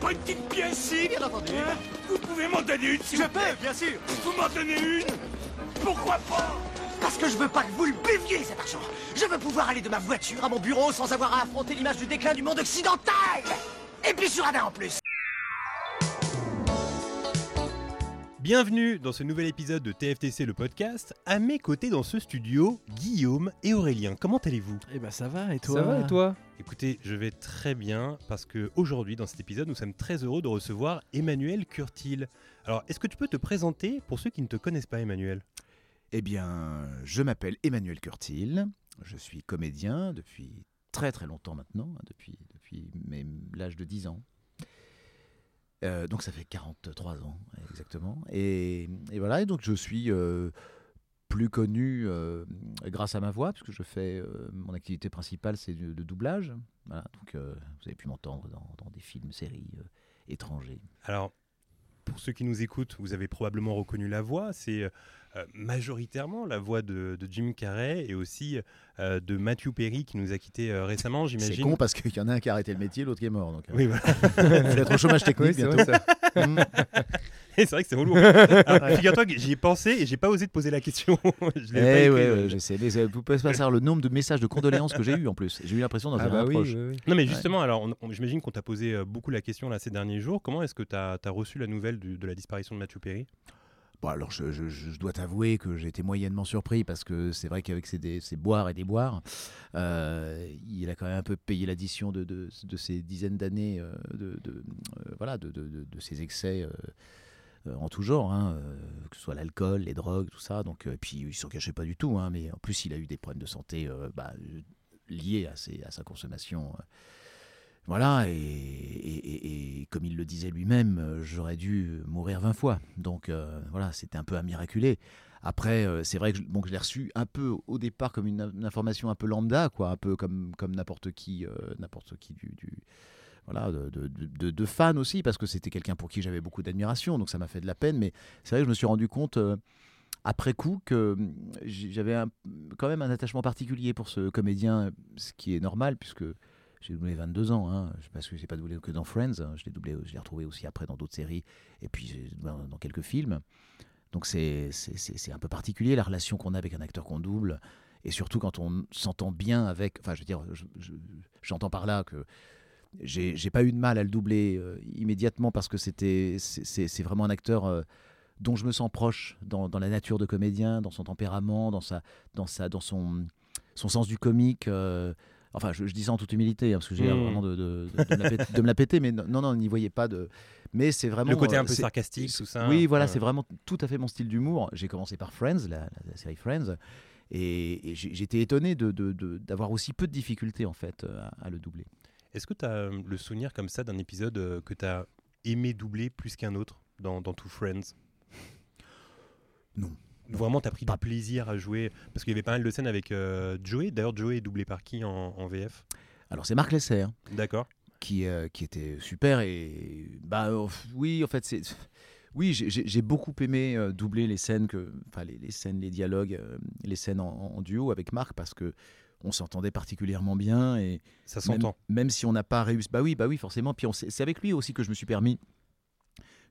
Pas une petite pièce ici Bien entendu. Vous pouvez m'en donner une, s'il Je vous peux, bien sûr. Vous m'en donnez une Pourquoi pas? Parce que je veux pas que vous le buviez cet argent. Je veux pouvoir aller de ma voiture à mon bureau sans avoir à affronter l'image du déclin du monde occidental. Et puis sur Radar en plus. Bienvenue dans ce nouvel épisode de TFTC le podcast. À mes côtés dans ce studio, Guillaume et Aurélien. Comment allez-vous? Eh ben ça va et toi? Ça va et toi? Écoutez, je vais très bien parce que aujourd'hui dans cet épisode, nous sommes très heureux de recevoir Emmanuel Curtil. Alors, est-ce que tu peux te présenter pour ceux qui ne te connaissent pas, Emmanuel? Eh bien, je m'appelle Emmanuel Curtil, je suis comédien depuis très très longtemps maintenant, hein, depuis, depuis mes- l'âge de 10 ans. Euh, donc ça fait 43 ans exactement. Et, et voilà, et donc je suis euh, plus connu euh, grâce à ma voix, puisque je fais, mon activité principale c'est le, doublage. Voilà, donc vous avez pu m'entendre dans, dans des films, séries étrangers. Alors, pour ceux qui nous écoutent, vous avez probablement reconnu la voix. C'est euh, majoritairement la voix de, de Jim Carrey et aussi euh, de Matthew Perry qui nous a quittés euh, récemment, C'est j'imagine. con parce qu'il y en a un qui a arrêté le métier, l'autre qui est mort. Donc, euh, Oui, voilà. vous allez être au chômage technique Oui, c'est bientôt. vrai, ça. Et c'est vrai que c'est relou. Alors, Figure-toi que j'y ai pensé et j'ai pas osé te poser la question. je l'ai pas Eh écrit, ouais, donc. ouais, je sais. Mais euh, vous pouvez pas savoir le nombre de messages de condoléances que j'ai eu en plus. J'ai eu l'impression d'en Ah faire bah un oui, proche. oui, oui. Non mais justement, alors on- on- j'imagine qu'on t'a posé euh, beaucoup la question là ces derniers jours. Comment est-ce que tu as, reçu la nouvelle du- de la disparition de Matthew Perry? Bon, alors je, je- dois t'avouer que été moyennement surpris parce que c'est vrai qu'avec ses, boires et déboires, euh, il a quand même un peu payé l'addition de, de, de ces dizaines d'années euh, de, de, euh, voilà, de, ses excès. euh, en tout genre, hein, que ce soit l'alcool, les drogues, tout ça. Donc, euh, puis il s'en cachait pas du tout, hein, mais en plus il a eu des problèmes de santé bah, liés à, ses- à sa consommation. Voilà, et, et- comme il le disait lui-même, euh, j'aurais dû mourir 20 fois. Donc euh, voilà, c'était un peu un miraculé. Après, euh, c'est vrai que je, bon, je l'ai reçu un peu au départ comme une, information un peu lambda, quoi, un peu comme, n'importe qui, n'importe qui du, du- voilà, de, de, fan aussi, parce que c'était quelqu'un pour qui j'avais beaucoup d'admiration, donc ça m'a fait de la peine. Mais c'est vrai que je me suis rendu compte après coup que hum, j'avais quand même un attachement particulier pour ce comédien, ce qui est normal puisque j'ai doublé 22 ans, hein, parce que j'ai pas doublé que dans Friends, hein, je l'ai doublé, je l'ai retrouvé aussi après dans d'autres séries et puis dans, quelques films. Donc c'est un peu particulier la relation qu'on a avec un acteur qu'on double et surtout quand on s'entend bien avec. Enfin, je veux dire, je- je- j'entends par là que j'ai pas eu de mal à le doubler euh, immédiatement parce que c'était c'est- vraiment un acteur euh, dont je me sens proche dans, dans la nature de comédien, dans son tempérament, dans sa dans sa dans son son sens du comique. euh, Enfin, je, je dis ça en toute humilité, hein, parce que j'ai l'air Mm. vraiment de, de- de- de me la péter, de me la péter, mais non, non, n'y voyez pas de. Mais c'est vraiment. Le côté un euh, peu sarcastique, tout ça. Oui, voilà, Ouais. c'est vraiment tout à fait mon style d'humour. J'ai commencé par Friends, la, la- la série Friends, et, j'étais étonné de- de- de- d'avoir aussi peu de difficultés en fait euh, à, à le doubler. Est-ce que tu as le souvenir comme ça d'un épisode euh, que tu as aimé doubler plus qu'un autre dans, dans Two Friends? Non. Vraiment, tu as pris Pas- du plaisir à jouer Parce qu'il y avait pas mal de scènes avec euh, Joey. D'ailleurs, Joey est doublé par qui en, en VF Alors c'est Marc Lesser hein, D'accord. qui, euh, qui était super et bah euh, oui en fait c'est oui j'ai- beaucoup aimé doubler les scènes que enfin les, les scènes les dialogues les scènes en, en duo avec Marc parce que on s'entendait particulièrement bien et Ça même, s'entend. même si on n'a pas réussi bah oui bah oui forcément puis c'est avec lui aussi que je me suis permis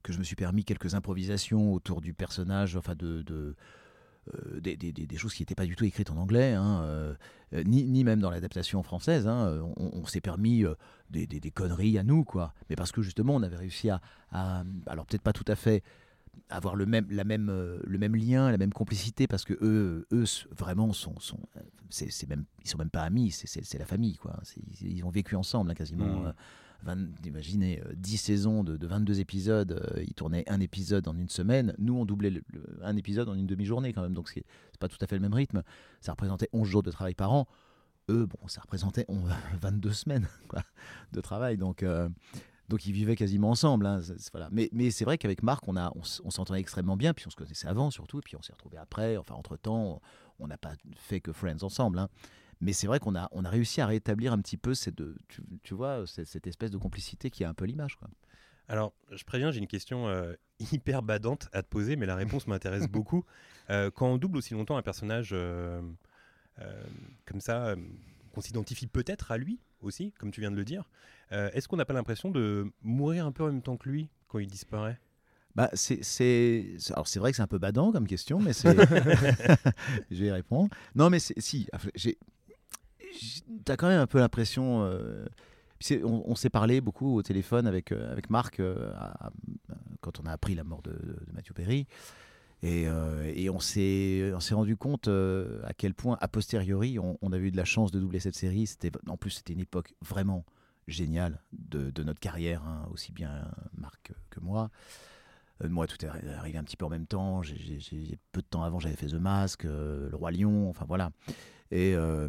que je me suis permis quelques improvisations autour du personnage enfin de, de euh, des, des- des- des choses qui n'étaient pas du tout écrites en anglais, hein, euh, euh, ni, ni même dans l'adaptation française. hein, on, on s'est permis euh, des, conneries à nous, quoi. Mais parce que justement, on avait réussi à, à- alors peut-être pas tout à fait avoir le même, la même, le même lien, la même complicité, parce que eux, eux vraiment sont, sont c'est, c'est même, ils sont même pas amis, c'est, la famille, quoi. Ils, ils ont vécu ensemble, hein, quasiment. Mhm. Euh, 20 imaginez, euh, 10 saisons de, de 22 épisodes, euh, ils tournaient un épisode en une semaine. Nous, on doublait un épisode en une demi-journée quand même, donc c'est pas tout à fait le même rythme. Ça représentait 11 jours de travail par an. eux, bon, ça représentait on, 22 semaines de travail. Donc, euh, donc ils vivaient quasiment ensemble. hein, voilà. Mais, c'est vrai qu'avec Marc, on, a, on s'entendait extrêmement bien, puis on se connaissait avant surtout, et puis on s'est retrouvés après. Enfin, entre-temps, on n'a pas fait que Friends ensemble. hein. Mais c'est vrai qu'on a, on a réussi à rétablir un petit peu cette, tu, tu vois, cette, cette espèce de complicité qui a un peu l'image. quoi. Alors, je préviens, j'ai une question euh, hyper badante à te poser, mais la réponse m'intéresse beaucoup. Euh, quand on double aussi longtemps un personnage euh, comme ça, qu'on s'identifie peut-être à lui aussi, comme tu viens de le dire, est-ce qu'on n'a pas l'impression de mourir un peu en même temps que lui quand il disparaît? Bah, c'est, c'est, alors c'est vrai que c'est un peu badant comme question, mais c'est, je vais y répondre. Non, mais c'est, si, j'ai, j'ai- t'as quand même un peu l'impression. euh, on, s'est parlé beaucoup au téléphone avec euh, avec Marc euh, quand on a appris la mort de, de, Mathieu Perry. Et, et on s'est rendu compte à quel point, a posteriori, on, on avait eu de la chance de doubler cette série. En plus, c'était une époque vraiment géniale de, notre carrière, hein, aussi bien Marc que moi. Moi, tout est arri- arrivé un petit peu en même temps. Peu de temps avant, j'avais fait The Mask, Le Roi Lion, enfin voilà. Et, euh,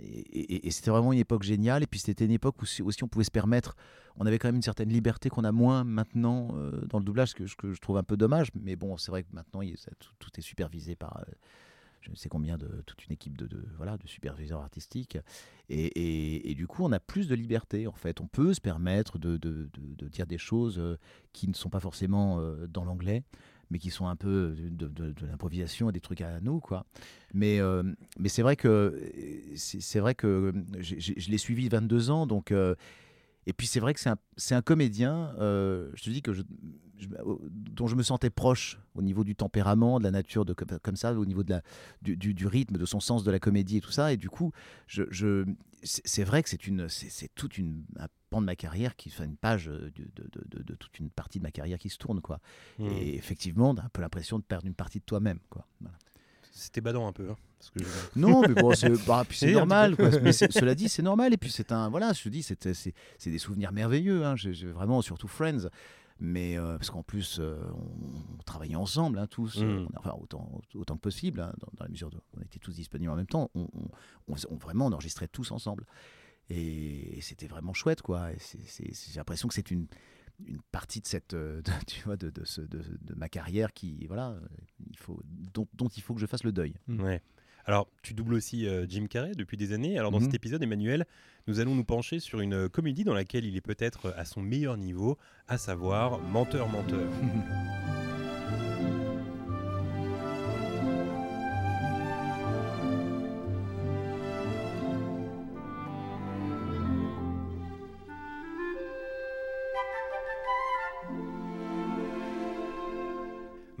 et, c'était vraiment une époque géniale. Et puis c'était une époque où si- aussi on pouvait se permettre, on avait quand même une certaine liberté qu'on a moins maintenant euh, dans le doublage, ce que, je trouve un peu dommage. Mais bon, c'est vrai que maintenant, tout, est supervisé par euh, je ne sais combien de toute une équipe de, voilà de superviseurs artistiques et, du coup on a plus de liberté en fait on peut se permettre de, dire des choses qui ne sont pas forcément dans l'anglais mais qui sont un peu de, de- l'improvisation et des trucs à nous quoi mais euh, mais c'est vrai que euh, c'est vrai que je l'ai suivi 22 ans donc euh, et puis c'est vrai que c'est un, un comédien, euh, je te dis que je- dont je me sentais proche au niveau du tempérament, de la nature, de, comme, ça, au niveau de la, du, du- rythme, de son sens de la comédie et tout ça. Et du coup, je, c'est vrai que c'est toute une un pan de ma carrière qui fait une page euh, de, de- de- de- de toute une partie de ma carrière qui se tourne quoi. Hmm. Et effectivement, on a un peu l'impression de perdre une partie de toi-même quoi. Voilà. C'était badant un peu. hein, ce que je- Non, mais bon, c'est bah, normal. Quoi. Mais cela dit, c'est normal. Et puis c'est un, voilà, je te dis, c'est des souvenirs merveilleux. Hein. J'ai vraiment, surtout Friends. Mais euh, parce qu'en plus, euh, on, on travaillait ensemble, hein, tous, Mm. euh, enfin autant, autant que possible, hein, dans, dans la mesure où on était tous disponibles en même temps. On- vraiment, on enregistrait tous ensemble. Et, c'était vraiment chouette, quoi. J'ai l'impression que c'est une, une partie de cette, euh, de, tu vois, de, de, ce- de- de ma carrière qui, voilà, il faut, dont, dont il faut que je fasse le deuil. Ouais. Alors, tu doubles aussi euh, Jim Carrey depuis des années. Alors, dans Mhm. cet épisode, Emmanuel, nous allons nous pencher sur une euh, comédie dans laquelle il est peut-être à son meilleur niveau, à savoir Menteur, Menteur.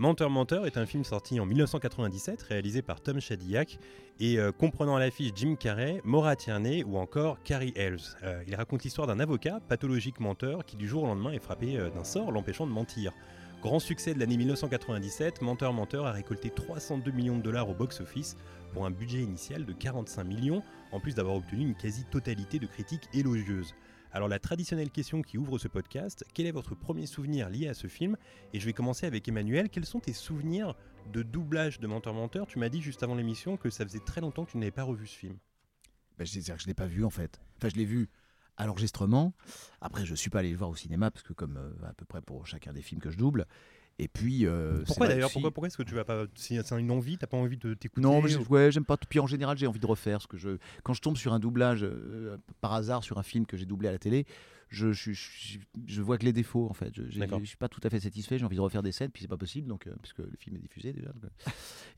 Menteur Menteur est un film sorti en 1997, réalisé par Tom Shadyac et euh, comprenant à l'affiche Jim Carrey, Maura Tierney ou encore Carrie Elves. Euh, il raconte l'histoire d'un avocat pathologique menteur qui du jour au lendemain est frappé euh, d'un sort l'empêchant de mentir. Grand succès de l'année 1997, Menteur Menteur a récolté 302 millions de dollars au box-office pour un budget initial de 45 millions, en plus d'avoir obtenu une quasi-totalité de critiques élogieuses. Alors la traditionnelle question qui ouvre ce podcast, quel est votre premier souvenir lié à ce film? Et je vais commencer avec Emmanuel, quels sont tes souvenirs de doublage de Menteur Menteur? Tu m'as dit juste avant l'émission que ça faisait très longtemps que tu n'avais pas revu ce film. Ben, je ne l'ai pas vu en fait. Enfin, je l'ai vu à l'enregistrement. Après, je ne suis pas allé le voir au cinéma parce que, comme euh, à peu près pour chacun des films que je double. Et puis. euh, Pourquoi d'ailleurs Pourquoi, pourquoi est-ce que tu vas pas c'est une envie, t'as pas envie de t'écouter Non, mais je- ou- ouais, j'aime pas. Puis en général, j'ai envie de refaire. Ce que je, quand je tombe sur un doublage euh, par hasard sur un film que j'ai doublé à la télé, je, je, je, je vois que les défauts en fait. Je, je suis pas tout à fait satisfait. J'ai envie de refaire des scènes, puis c'est pas possible, donc euh, puisque le film est diffusé déjà. donc, euh.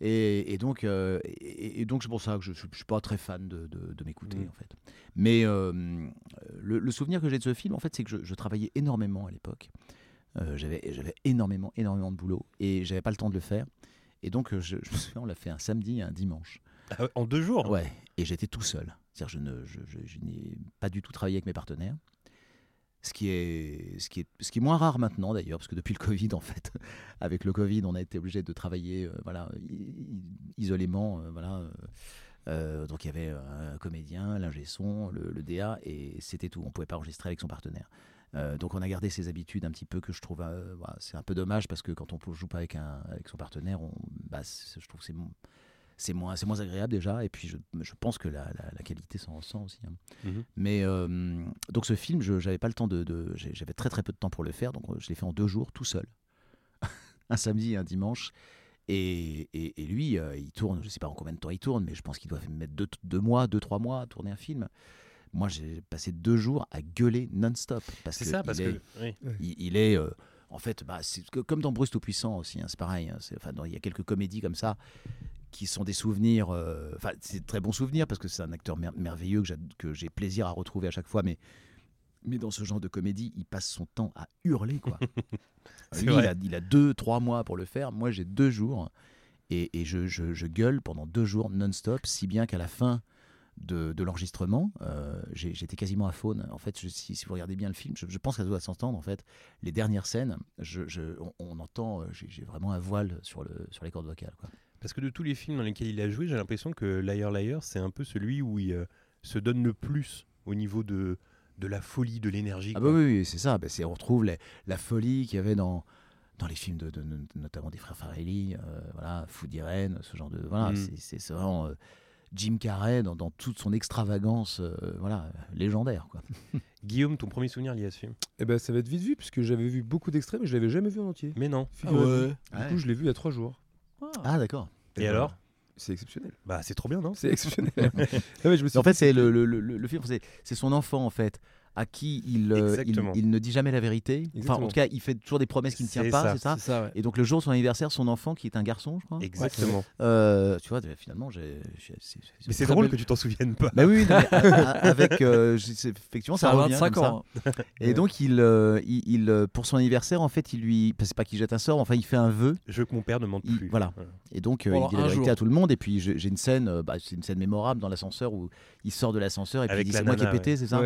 et, et donc, et, et donc c'est pour ça que je, je suis pas très fan de, de, de m'écouter Mm. en fait. Mais le, le souvenir que j'ai de ce film, en fait, c'est que je travaillais énormément à l'époque. Euh, j'avais, énormément, énormément de boulot et j'avais pas le temps de le faire. Et donc, euh, je, je me souviens, on l'a fait un samedi et un dimanche. Ah en deux jours Ouais, et j'étais tout seul. C'est-à-dire, je, ne, je, je- n'ai pas du tout travaillé avec mes partenaires. Ce qui est, ce qui est, ce qui est moins rare maintenant d'ailleurs, parce que depuis le Covid, en fait, avec le Covid, on a été obligé de travailler, euh, voilà, isolément, euh, voilà. euh, donc il y avait un comédien, l'ingé son, le, le DA, et c'était tout. On pouvait pas enregistrer avec son partenaire. Euh, donc on a gardé ces habitudes un petit peu que je trouve, euh, c'est un peu dommage parce que quand on joue pas avec un, avec son partenaire, on, bah, je trouve que c'est c'est moins, c'est moins agréable déjà. Et puis je, je pense que la, la- la qualité s'en ressent aussi. hein. Mhm. Mais euh, donc ce film, je j'avais pas le temps de, j'avais très très peu de temps pour le faire, donc je l'ai fait en deux jours tout seul, un samedi et un dimanche. Et, et- et lui, euh, il tourne, je sais pas en combien de temps il tourne, mais je pense qu'il doit mettre deux, deux mois, deux trois mois à tourner un film. Moi, j'ai passé deux jours à gueuler non-stop parce C'est que ça, il parce est- que. oui. il, il est euh, en fait bah, c'est comme dans Bruce tout puissant aussi hein, c'est pareil hein, c'est- enfin il y a quelques comédies comme ça qui sont des souvenirs euh, enfin c'est de très bons souvenirs parce que c'est un acteur mer- merveilleux que j'ai plaisir à retrouver à chaque fois mais mais dans ce genre de comédie il passe son temps à hurler quoi C'est lui il a, il a deux trois mois pour le faire moi j'ai deux jours et, et je, je- je gueule pendant deux jours non-stop si bien qu'à la fin de, de l'enregistrement, euh, j'étais quasiment à faune. En fait, je- si, si vous regardez bien le film, je, je pense qu'elle doit s'entendre. En fait, les dernières scènes, je, on, on entend, euh, j'ai vraiment un voile sur, le, sur les cordes vocales. Quoi. Parce que de tous les films dans lesquels il a joué, j'ai l'impression que Liar Liar, c'est un peu celui où il euh, se donne le plus au niveau de, de la folie, de l'énergie. Ah bah oui, oui, c'est ça. Bah, on retrouve les- la folie qu'il y avait dans, dans les films de, de- de- notamment des frères Farelli, euh, voilà, Food Irene, ce genre de voilà, Mm. c'est- vraiment euh, Jim Carrey dans, dans toute son extravagance, euh, voilà, légendaire quoi. Guillaume, ton premier souvenir lié à ce film? Eh ben, ça va être vite vu, puisque j'avais vu beaucoup d'extraits, mais je l'avais jamais vu en entier. Mais non. Figurez-vous. Du Ouais. coup, je l'ai vu il y a trois jours. Ah d'accord. Et, alors? C'est exceptionnel. Bah, c'est trop bien, non? C'est exceptionnel. Non, mais je me suis En fait, c'est le, le- le- le film, c'est c'est son enfant en fait, à qui il, euh, il, ne dit jamais la vérité. Enfin, en tout cas, il fait toujours des promesses qu'il ne tient pas, c'est ça. C'est ça, ouais. Et donc le jour de son anniversaire, son enfant, qui est un garçon, je crois. Exactement. euh, tu vois, finalement, j'ai. Mais c'est drôle belle- que tu t'en souviennes pas. Bah oui, oui, non, mais, avec euh, effectivement ça Ça a revient 25 comme ça. ans. hein. Et donc il, euh, il, il, pour son anniversaire en fait il lui c'est pas qu'il jette un sort enfin il fait un vœu Je veux que mon père ne mente Il- plus. voilà. et donc euh, Pendant il dit la vérité jour. à tout le monde et puis j'ai une scène bah, c'est une scène mémorable dans l'ascenseur où il sort de l'ascenseur et puis Avec il dit c'est moi qui ai pété c'est ça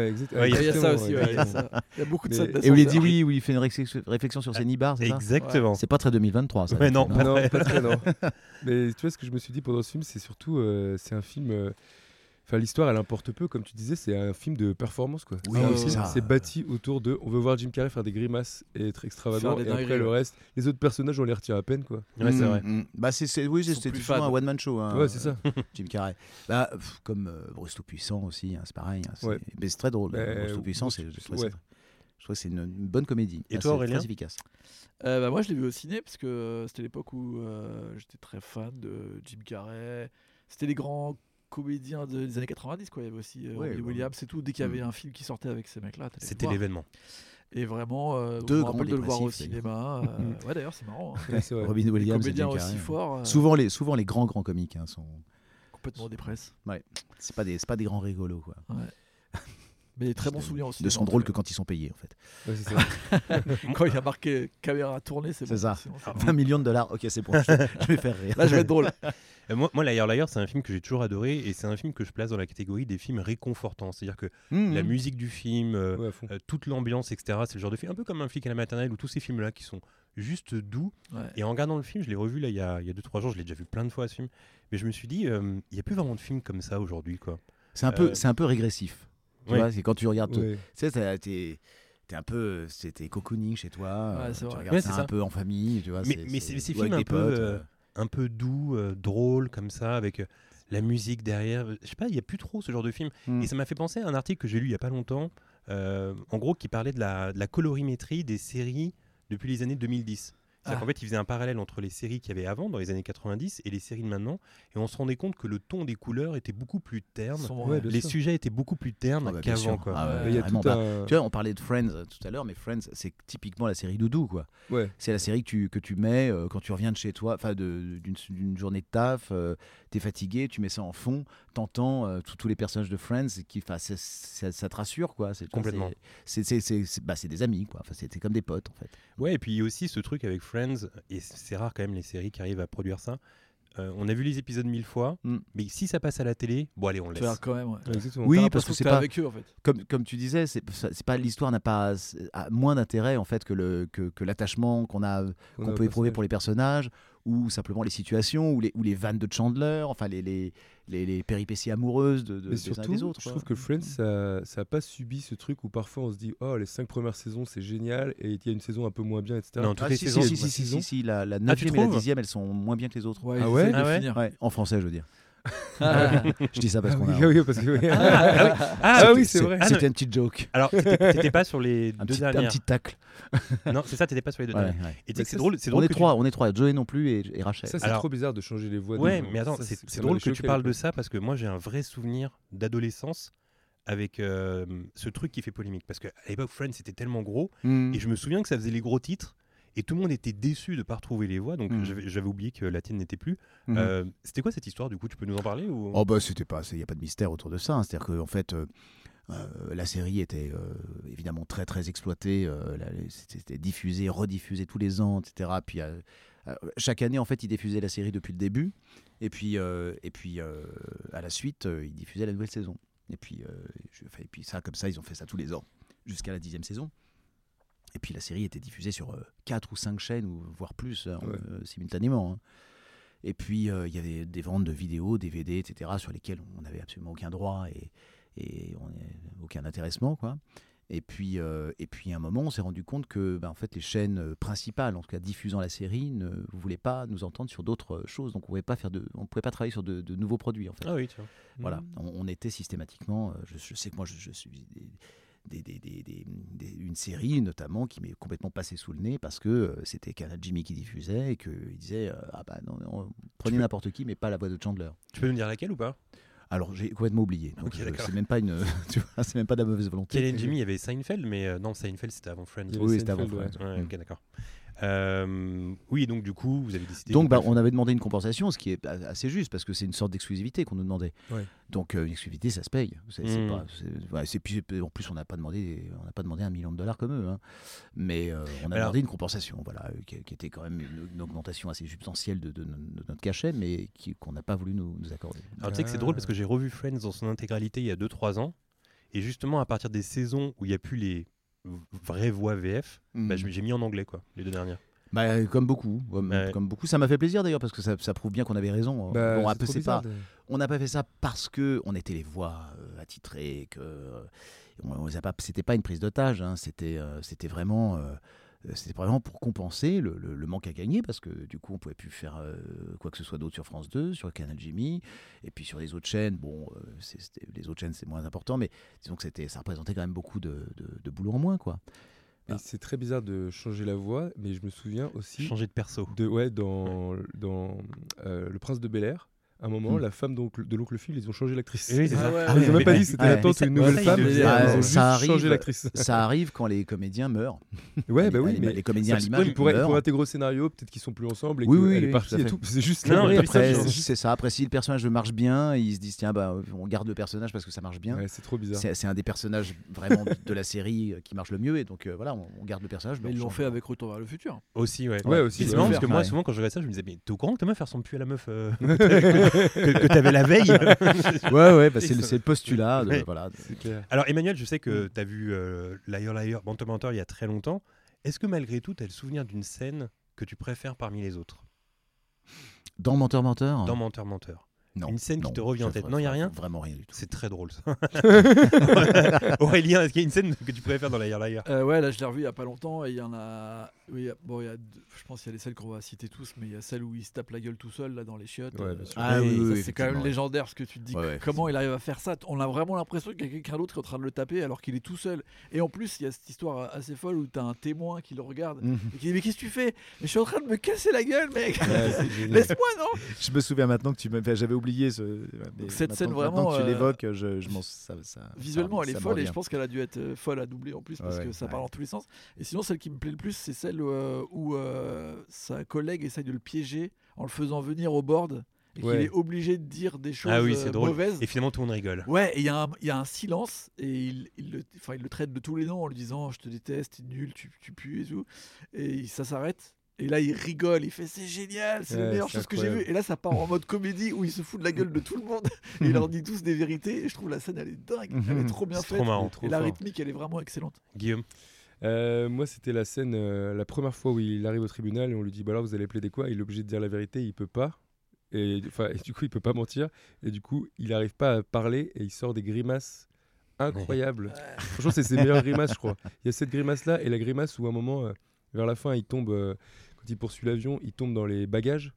Ça exactement, aussi, ouais, il y a exactement. ça. Il y a beaucoup de Mais- scènes et où il dit d'ascenseur. oui où il fait une réflexion, sur ses nibards c'est ça Exactement. c'est pas très 2023 ça Ouais, non, pas Non, très. pas très, non. Mais tu vois, ce que je me suis dit pendant ce film, c'est surtout, euh, c'est un film. Euh, Enfin, l'histoire, elle importe peu, comme tu disais, c'est un film de performance, quoi. Oui, C'est un c'est qui s'est bâti autour de. On veut voir Jim Carrey faire des grimaces et être extravagant, et après le reste, les autres personnages, on les retient à peine, quoi. Ouais, c'est Mm, vrai. mm. Bah c'est c'est- oui c'était fades. un one man show hein, ouais, c'est ça. Jim Carrey. Bah, pff, comme euh, Bruce tout puissant aussi, hein, c'est pareil. hein, c'est Ouais. mais c'est très drôle. Mais, Bruce tout puissant, Bruce c'est, je trouve, ouais. c'est- je trouve que c'est une, une bonne comédie. Et Ah, toi, c'est Aurélien Très efficace. Euh, bah, moi, je l'ai vu au ciné parce que c'était l'époque où euh, j'étais très fan de Jim Carrey. C'était les grands comédiens de- des années 90, quoi. Il y avait aussi euh, Ouais, Robin bah, Williams, c'est tout. Dès qu'il y avait mm. un film qui sortait avec ces mecs-là, C'était l'événement. Et vraiment, euh, Deux grands de le voir au cinéma. euh, ouais, d'ailleurs, c'est marrant. hein. Ouais, vrai. Robin Williams et comédiens Jim aussi forts, euh, Souvent les, souvent les grands grands comiques hein, sont. complètement dépresse. C'est pas des, c'est pas des grands rigolos quoi. Mais très bon Ils souvenir aussi. ne sont drôles que quand ils sont payés en fait. Ouais, c'est ça. quand il y a marqué caméra tournée, c'est C'est bon. ça. Sinon, c'est 20 millions de dollars. Ok c'est bon. Je, je vais faire rire. Là, je vais être drôle. Euh, moi, moi, Liar Liar, c'est un film que j'ai toujours adoré et c'est un film que je place dans la catégorie des films réconfortants. C'est-à-dire que Mmh, la mmh. musique du film, euh, Ouais, euh, toute l'ambiance, etc., c'est le genre de film un peu comme Un flic à la maternelle ou tous ces films-là qui sont juste doux. Ouais. Et en regardant le film, je l'ai revu là il y a 2-3 jours, je l'ai déjà vu plein de fois ce film. Mais je me suis dit, euh, il n'y a plus vraiment de films comme ça aujourd'hui. quoi. C'est un peu, Euh, c'est un peu régressif. Tu vois, c'est quand tu regardes. Ouais. Tu sais, t'es, un peu, c'était cocooning chez toi. Ouais, euh, c'est tu regardes Ouais, ça c'est un ça. peu en famille, tu vois. Mais- mais c'est- ces films un peu, potes, euh, euh, Un peu doux, euh, drôle comme ça, avec la musique derrière. Je sais pas, il n'y a plus trop ce genre de film. Mm. Et ça m'a fait penser à un article que j'ai lu il y a pas longtemps, euh, en gros, qui parlait de la, de la colorimétrie des séries depuis les années 2010. C'est-à-dire Ah. qu'en fait, il faisait un parallèle entre les séries qu'il y avait avant, dans les années 90, et les séries de maintenant. Et on se rendait compte que le ton des couleurs était beaucoup plus terne. Ouais, Les sûr. sujets étaient beaucoup plus ternes Ah bah, qu'avant. quoi. Ah ouais, Mais il y a carrément. tout Bah, un. Tu vois, on parlait de Friends euh, tout à l'heure, mais Friends, c'est typiquement la série doudou, quoi. Ouais. C'est la série que tu, que tu mets euh, quand tu reviens de chez toi, enfin d'une d'une journée de taf, euh, t'es fatigué, tu mets ça en fond, t'entends euh, tous tous les personnages de Friends, qui, c'est- ça te rassure, quoi. C'est- Complètement. C'est c'est- c'est- c'est- bah, c'est des amis, quoi. Enfin, c'est c'est comme des potes, en fait. Ouais, et puis il y a aussi ce truc avec Friends, et c'est rare quand même les séries qui arrivent à produire ça. Euh, on a vu les épisodes mille fois, Mm. mais si ça passe à la télé, bon allez, on laisse. quand même. ouais. Ouais, exactement. Oui, parce que c'est pas- avec eux en fait. Comme, comme tu disais, c'est pas l'histoire n'a pas a moins d'intérêt en fait que le que, que l'attachement qu'on a On qu'on peut éprouver pour les personnages ou simplement les situations, ou les, ou les vannes de Chandler, enfin les, les, les, les péripéties amoureuses de, de- Mais des uns et surtout, des autres. je trouve que Friends, ça n'a pas subi ce truc où parfois on se dit Oh, les cinq premières saisons, c'est génial, et il y a une saison un peu moins bien, etc. Non, toutes Ah, les si, saisons. si, si, si, si, saison. si, si, la, la Ah, tu 9e et la trouves 10e, elles sont moins bien que les autres. Ouais, Ah ouais Ah. Ouais, en français, je veux dire. Ah. Je dis ça parce Ah qu'on oui, a. ah oui, parce que. Ah, Ah oui, c'est vrai. Ah, C'était une petite joke. Alors, t'étais pas sur les Un deux petit, un dernières. petit tacle. Non, c'est ça, t'étais pas sur les deux Ouais, dernières. ouais. Et c'est drôle, On est que tu- trois, on est trois. Joey non plus et, et Rachel. Ça, c'est trop bizarre de changer les voix. Ouais, mais attends, c'est drôle que tu parles de ça parce que moi j'ai un vrai souvenir d'adolescence avec euh, ce truc qui fait polémique. Parce qu'à l'époque, Friends c'était tellement gros Hmm. et je me souviens que ça faisait les gros titres et tout le monde était déçu de ne pas retrouver les voix. Donc Mm. j'avais oublié que la tienne n'était plus. Mhm. Euh, c'était quoi cette histoire du coup? Tu peux nous en parler ou... Oh bah c'était pas, il n'y a pas de mystère autour de ça. hein. C'est-à-dire qu'en fait, euh, euh, la série était euh, évidemment très très exploitée. euh, c'était diffusé, rediffusé tous les ans, etc. Puis chaque année, en fait, ils diffusaient la série depuis le début. Et puis, et puis à la suite, ils diffusaient la nouvelle saison. Et puis, je- et puis ça, comme ça, ils ont fait ça tous les ans jusqu'à la dixième saison. Et puis la série était diffusée sur euh, quatre ou cinq chaînes, ou voire plus, Ouais. euh, simultanément. hein. Et puis, euh, il y avait des ventes de vidéos, DVD, etc., sur lesquelles on n'avait absolument aucun droit et, et on est- aucun intéressement. Quoi. Et, puis, euh, et puis, à un moment, on s'est rendu compte que ben, en fait, les chaînes principales, en tout cas diffusant la série, ne voulaient pas nous entendre sur d'autres choses. Donc, on ne pouvait pas, faire de, on pouvait pas travailler sur de, de nouveaux produits. En fait. Ah oui, tu vois. Voilà, on, on était systématiquement. Je, je sais que moi, je, je suis des, des- des- des- des- une série notamment qui m'est complètement passée sous le nez parce que euh, c'était Canal Jimmy qui diffusait et qu'il disait euh, ah bah non, non, prenez peux- n'importe qui mais pas la voix de Chandler. Tu peux nous dire laquelle ou pas? Alors j'ai complètement oublié. Donc Ok, je- d'accord. c'est même pas une, tu vois, c'est même pas de la mauvaise volonté. Quel Jimmy Il y avait Seinfeld, mais euh, non, Seinfeld c'était avant Friends. Oui, c'était avant Friends. Ouais, ok, d'accord. Euh, oui, donc du coup, vous avez décidé. Donc de bah, on avait demandé une compensation, ce qui est a- assez juste parce que c'est une sorte d'exclusivité qu'on nous demandait. Ouais. Donc euh, une exclusivité, ça se paye. C'est, c'est Mm. pas- c'est- ouais, c'est- puis, en plus, on n'a pas demandé, on n'a pas demandé un million de dollars comme eux, hein. mais euh, on a Alors- demandé une compensation, voilà, euh, qui, qui était quand même une, une augmentation assez substantielle de, de- de notre cachet, mais qui- qu'on n'a pas voulu nous, nous accorder. Alors tu sais que c'est drôle parce que j'ai revu Friends dans son intégralité il y a 2-3 ans. Et justement, à partir des saisons où il n'y a plus les v- vraies voix VF, bah, Mm. je- j'ai mis en anglais, quoi, les deux dernières. Bah, comme beaucoup, comme, Ouais. comme beaucoup. Ça m'a fait plaisir d'ailleurs parce que ça, ça prouve bien qu'on avait raison. Bah, bon, après, pas, de- on n'a pas fait ça parce que on était les voix euh, attitrées, que euh, on, on les a pas, c'était pas une prise d'otage, hein, c'était, euh, c'était vraiment, euh, c'était vraiment pour compenser le, le- le manque à gagner parce que du coup on pouvait plus faire euh, quoi que ce soit d'autre sur France 2, sur Canal Jimmy et puis sur les autres chaînes. Bon, euh, les autres chaînes c'est moins important, mais disons que c'était, ça représentait quand même beaucoup de, de, de boulot en moins, quoi. Et c'est très bizarre de changer la voix, mais je me souviens aussi Changer de perso. de ouais dans dans euh, Le Prince de Bel Air. À un moment, Hmm. la femme de l'oncle Phil, ils ont changé l'actrice. Oui, c'est Ah ça. ouais, Ah Ils ont même pas dit que c'était ouais. une nouvelle femme. le Ils ont euh, juste ça arrive. changé l'actrice. ça arrive quand les comédiens meurent. Ouais, bah oui, les, mais les comédiens à l'image pour, meurent. pour intégrer au scénario, peut-être qu'ils sont plus ensemble et Oui, qu'elle oui, est partie et tout. C'est juste. Non, non, après, c'est ça. Après, si le personnage marche bien, ils se disent tiens, bah, on garde le personnage parce que ça marche bien. C'est trop bizarre. C'est un des personnages vraiment de la série euh, qui marche le mieux et donc euh, voilà, on, garde le personnage. Ils l'ont fait avec Retour vers le futur. Aussi, ouais. Ouais, aussi, c'est marrant parce que moi, souvent, quand je regardais ça, je me disais, mais t'es au courant que ta meuf, ressemble plus à la meuf euh, que, que t'avais la veille Ouais, ouais, bah, c'est le, postulat. de- Ouais. voilà. C'est clair. Alors, Emmanuel, je sais que t'as vu euh, Liar Liar, Menteur Menteur il y a très longtemps. Est-ce que malgré tout, t'as le souvenir d'une scène que tu préfères parmi les autres? Dans Menteur Menteur? Dans Menteur Menteur non, une scène qui te revient en tête. Non, y a ferait rien Vraiment rien du tout. C'est très drôle ça. Aurélien, est-ce qu'il y a une scène que tu préfères dans Liar Liar Euh, ouais, là je l'ai revu il y a pas longtemps et il y en a. Oui, il y a- bon, il y a je pense qu'il y a les celles qu'on va citer tous, mais il y a celle où il se tape la gueule tout seul là dans les chiottes. Ouais, euh, sûr. Ah oui, c'est quand même légendaire parce que tu te dis Ouais, ouais, comment il arrive à faire ça? On a vraiment l'impression qu'il y a quelqu'un d'autre qui est en train de le taper alors qu'il est tout seul. Et en plus, il y a cette histoire assez folle où tu as un témoin qui le regarde Mhm. et qui dit Mais qu'est-ce que tu fais? Mais je suis en train de me casser la gueule, mec. Laisse-moi, non? Je me souviens maintenant que tu j'avais oublié ce. mais cette scène, vraiment, que tu euh, l'évoques, je, je m'en. Ça, ça- Visuellement, ça- elle est folle et je pense qu'elle a dû être euh, folle à doubler en plus parce Ouais, que ça ouais. parle dans tous les sens. Et sinon, celle qui me plaît le plus, c'est celle euh, où euh, sa collègue essaye de le piéger en le faisant venir au board et Ouais. qu'il est obligé de dire des choses Ah oui, c'est drôle. mauvaises. Et finalement, tout le monde rigole. Ouais, et il y, a un- il y a un silence et il, il le, enfin, il le traite de tous les noms en lui disant Je te déteste, t'es nul, tu, tu pues et tout. Et ça s'arrête. Et là, il rigole, il fait C'est génial, c'est la meilleure chose que j'ai vue. Et là, ça part en mode comédie où il se fout de la gueule de tout le monde. et il leur dit tous des vérités. Et je trouve la scène, elle est dingue. Elle est trop bien C'est faite. trop marrant. Trop et la fort. rythmique, elle est vraiment excellente. Guillaume Euh, moi, c'était la scène, euh, la première fois où il arrive au tribunal et on lui dit bah alors vous allez plaider quoi? Il est obligé de dire la vérité, il peut pas. Et, du coup, il peut pas mentir. Et du coup, il n'arrive pas à parler et il sort des grimaces incroyables. Franchement, c'est ses meilleures grimaces, je crois. Il y a cette grimace-là et la grimace où à un moment, euh, vers la fin, il tombe, euh, quand il poursuit l'avion, il tombe dans les bagages.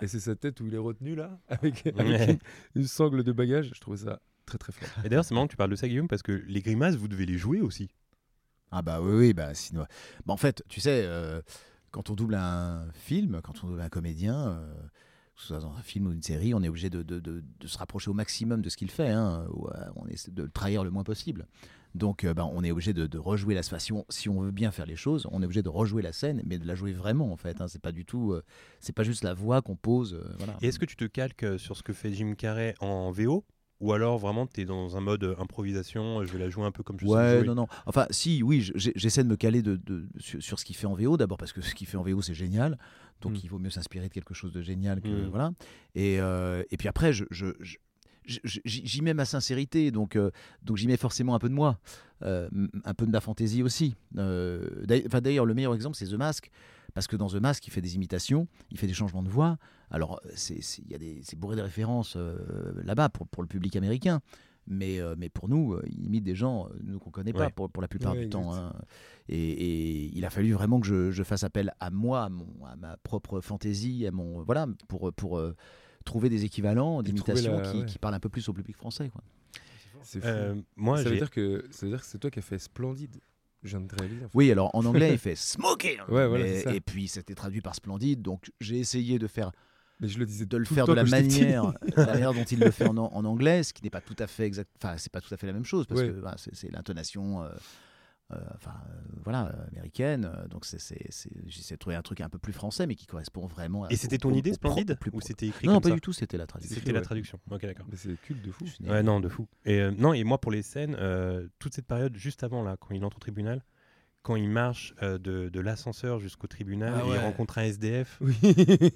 Et c'est sa tête où il est retenu là, avec, avec Ouais. une, une sangle de bagages. Je trouvais ça très très fort. Et d'ailleurs, c'est marrant que tu parles de ça, Guillaume, parce que les grimaces, vous devez les jouer aussi. Ah bah oui, oui, bah sinon. Bah, en fait, tu sais, euh, quand on double un film, quand on double un comédien, euh, que ce soit dans un film ou une série, on est obligé de, de- de- de se rapprocher au maximum de ce qu'il fait. hein, ou, euh, on essaie de le trahir le moins possible. Donc, euh, bah, on est obligé de, de rejouer la situation. Si on veut bien faire les choses, on est obligé de rejouer la scène, mais de la jouer vraiment en fait. hein. C'est pas du tout, euh, c'est pas juste la voix qu'on pose. euh, voilà. Et est-ce que tu te calques sur ce que fait Jim Carrey en VO Ou alors vraiment, tu es dans un mode improvisation, je vais la jouer un peu comme je sais Ouais, jouer? non, non. Enfin, si, oui, j'essaie de me caler de, de- sur, sur ce qu'il fait en VO, d'abord parce que ce qu'il fait en VO, c'est génial. Donc, Mm. il vaut mieux s'inspirer de quelque chose de génial que. Mm. Voilà. Et, euh, et puis après, je- j'y mets ma sincérité, donc, euh, donc j'y mets forcément un peu de moi, euh, un peu de ma fantaisie aussi. Euh, d'ailleurs- le meilleur exemple, c'est The Mask, parce que dans The Mask, il fait des imitations, il fait des changements de voix. Alors, c'est bourré de références là-bas pour, pour le public américain. Mais, mais pour nous, il imite des gens nous qu'on connaît pas Ouais. pour, pour la plupart Ouais, du temps. hein. Et, et il a fallu vraiment que je, je fasse appel à moi, à, mon, à ma propre fantaisie, à mon voilà, pour, pour trouver des équivalents Et trouver d'imitation la- qui, ouais. qui parlent un peu plus au public français. Quoi. C'est fou. Euh, moi, ça, veut dire que, ça veut dire que c'est toi qui as fait Splendide. Je viens de réaliser. en fait. Oui, alors en anglais, il fait smoking. Ouais, voilà, ça. et puis c'était traduit par splendide, donc j'ai essayé de faire Mais je le disais de le faire de la manière, la manière dont il le fait en, an- en anglais, ce qui n'est pas tout à fait exact. Enfin, c'est pas tout à fait la même chose parce Ouais. que voilà, c'est c'est l'intonation. euh, enfin, euh, voilà, euh, américaine. euh, Donc, c'est, j'essaie de trouver un truc un peu plus français, mais qui correspond vraiment. à- Et c'était ton au- idée, au Splendide Ou c'était écrit Non, comme pas ça du tout. C'était la traduction. C'était la traduction. Ok, d'accord. Mais c'est culte de fou. Ouais, non, de fou. Et euh, non, et moi pour les scènes, euh, toute cette période juste avant là, quand il entre au tribunal, quand il marche euh, de, de l'ascenseur jusqu'au tribunal Ah et il rencontre un SDF. Oui.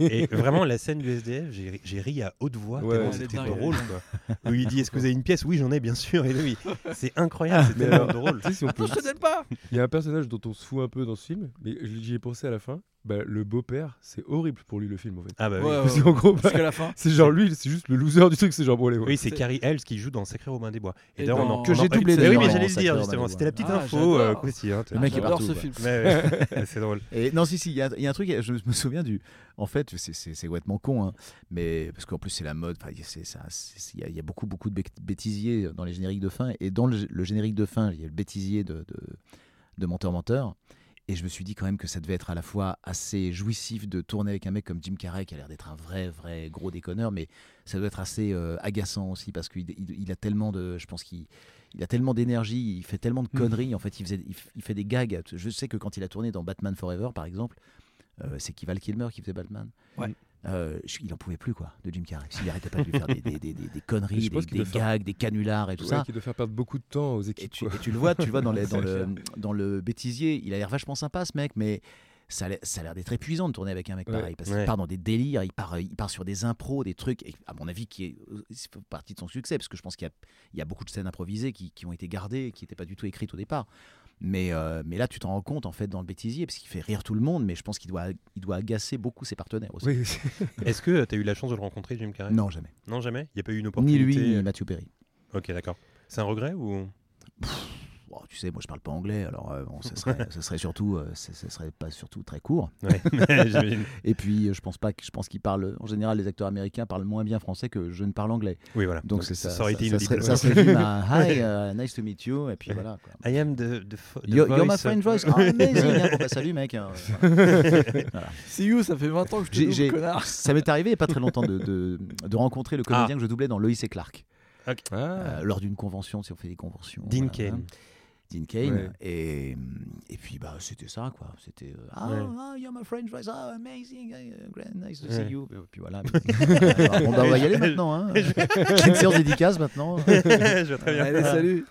Et vraiment la scène du SDF, j'ai ri à haute voix Ouais, tellement c'était drôle. Quoi. Où il dit est-ce que vous avez une pièce? Oui, j'en ai bien sûr. Et lui, c'est incroyable, c'est Mais tellement alors, drôle. Si on peut- Attends, je te donne pas Il y a un personnage dont on se fout un peu dans ce film, mais j'y ai pensé à la fin. Bah, le beau-père, c'est horrible pour lui le film en fait. Ah bah oui. Ouais, Parce ouais, qu'en gros, bah, la fin. c'est genre lui, c'est juste le loser du truc, c'est genre bon, allez, ouais. Oui, c'est Carrie Hells qui joue dans Sacré Robin des Bois. Et d'ailleurs, on dans- en- Que j'ai doublé Mais oui, mais j'allais le dire justement. C'était la petite Ah, info euh, aussi, hein, Le mec est J'adore partout, ce film. Ouais. c'est drôle. Et non, si, si, il y, a- il y a un truc, je me, souviens du. En fait, c'est- complètement con, hein, mais parce qu'en plus, c'est la mode. enfin, il y a- c'est ça, c'est- Il y, a- il y a beaucoup, beaucoup de bêt- bêtisiers dans les génériques de fin. Et dans le, le générique de fin, il y a le bêtisier de, de, de Menteur Menteur. Et je me suis dit quand même que ça devait être à la fois assez jouissif de tourner avec un mec comme Jim Carrey, qui a l'air d'être un vrai, vrai gros déconneur, mais ça doit être assez euh, agaçant aussi parce qu'il il, il a tellement de. Je pense qu'il. Il a tellement d'énergie, il fait tellement de Mm. conneries. En fait, il, faisait, il, f- il fait des gags. Je sais que quand il a tourné dans Batman Forever, par exemple, euh, c'est qui Val Kilmer qui faisait Batman. Ouais. Euh, il en pouvait plus quoi de Jim Carrey. Il arrêtait pas de lui faire des, des- des- des- des conneries, des, faire- gags, des canulars et tout Ouais, ça. qui doit faire perdre beaucoup de temps aux Et équipes. tu, et tu le vois, tu le vois dans, les- dans, C'est le, dans le bêtisier, il a l'air vachement sympa ce mec, mais ça a l'air- ça a l'air d'être épuisant de tourner avec un mec Ouais. pareil, parce qu'il Ouais. part dans des délires, il part, il part sur des impros, des trucs, et à mon avis, qui est fait partie de son succès, parce que je pense qu'il y a, il y a beaucoup de scènes improvisées qui, qui ont été gardées, qui n'étaient pas du tout écrites au départ. Mais, euh, mais là, tu t'en rends compte en fait dans le bêtisier, parce qu'il fait rire tout le monde, mais je pense qu'il doit, il doit agacer beaucoup ses partenaires aussi. Oui, Est-ce que tu as eu la chance de le rencontrer, Jim Carrey? Non, jamais. Non, jamais? Il n'y a pas eu une Ni opportunité lui, ni Matthew Perry. Ok, d'accord. C'est un regret ou? Tu sais, moi je parle pas anglais, alors euh, bon, ça, serait, ça serait surtout, euh, ça, ça serait pas surtout très court. Ouais. Et puis, euh, je pense pas que je pense qu'ils parlent. En général, les acteurs américains parlent moins bien français que je ne parle anglais. Oui, voilà. Donc, c'est ça. ça aurait été ça, serait, inaudible. ça serait à Hi, uh, nice to meet you. Et puis voilà. Quoi. I am the, the, the You're, you're my friend voice. Oh, amazing. hein. Bon, bah, salut, mec. hein. Voilà. See you, ça fait 20 ans que je te double. Ça m'est arrivé il y a pas très longtemps de, de, de rencontrer le comédien que je doublais dans Lois et Clark Ah, euh, lors d'une convention, si on fait des conventions. Dean voilà, hein. Dean. Ouais. Et, et puis, bah, c'était ça, quoi. C'était euh, Ah, Ouais. ah, you're my friend voice. Ah, amazing. uh, great, nice to Ouais. see you. Et puis voilà. Alors, bon, bah, on va y aller maintenant. Hein. J'ai une séance dédicace maintenant. Je vois très bien. Allez, salut.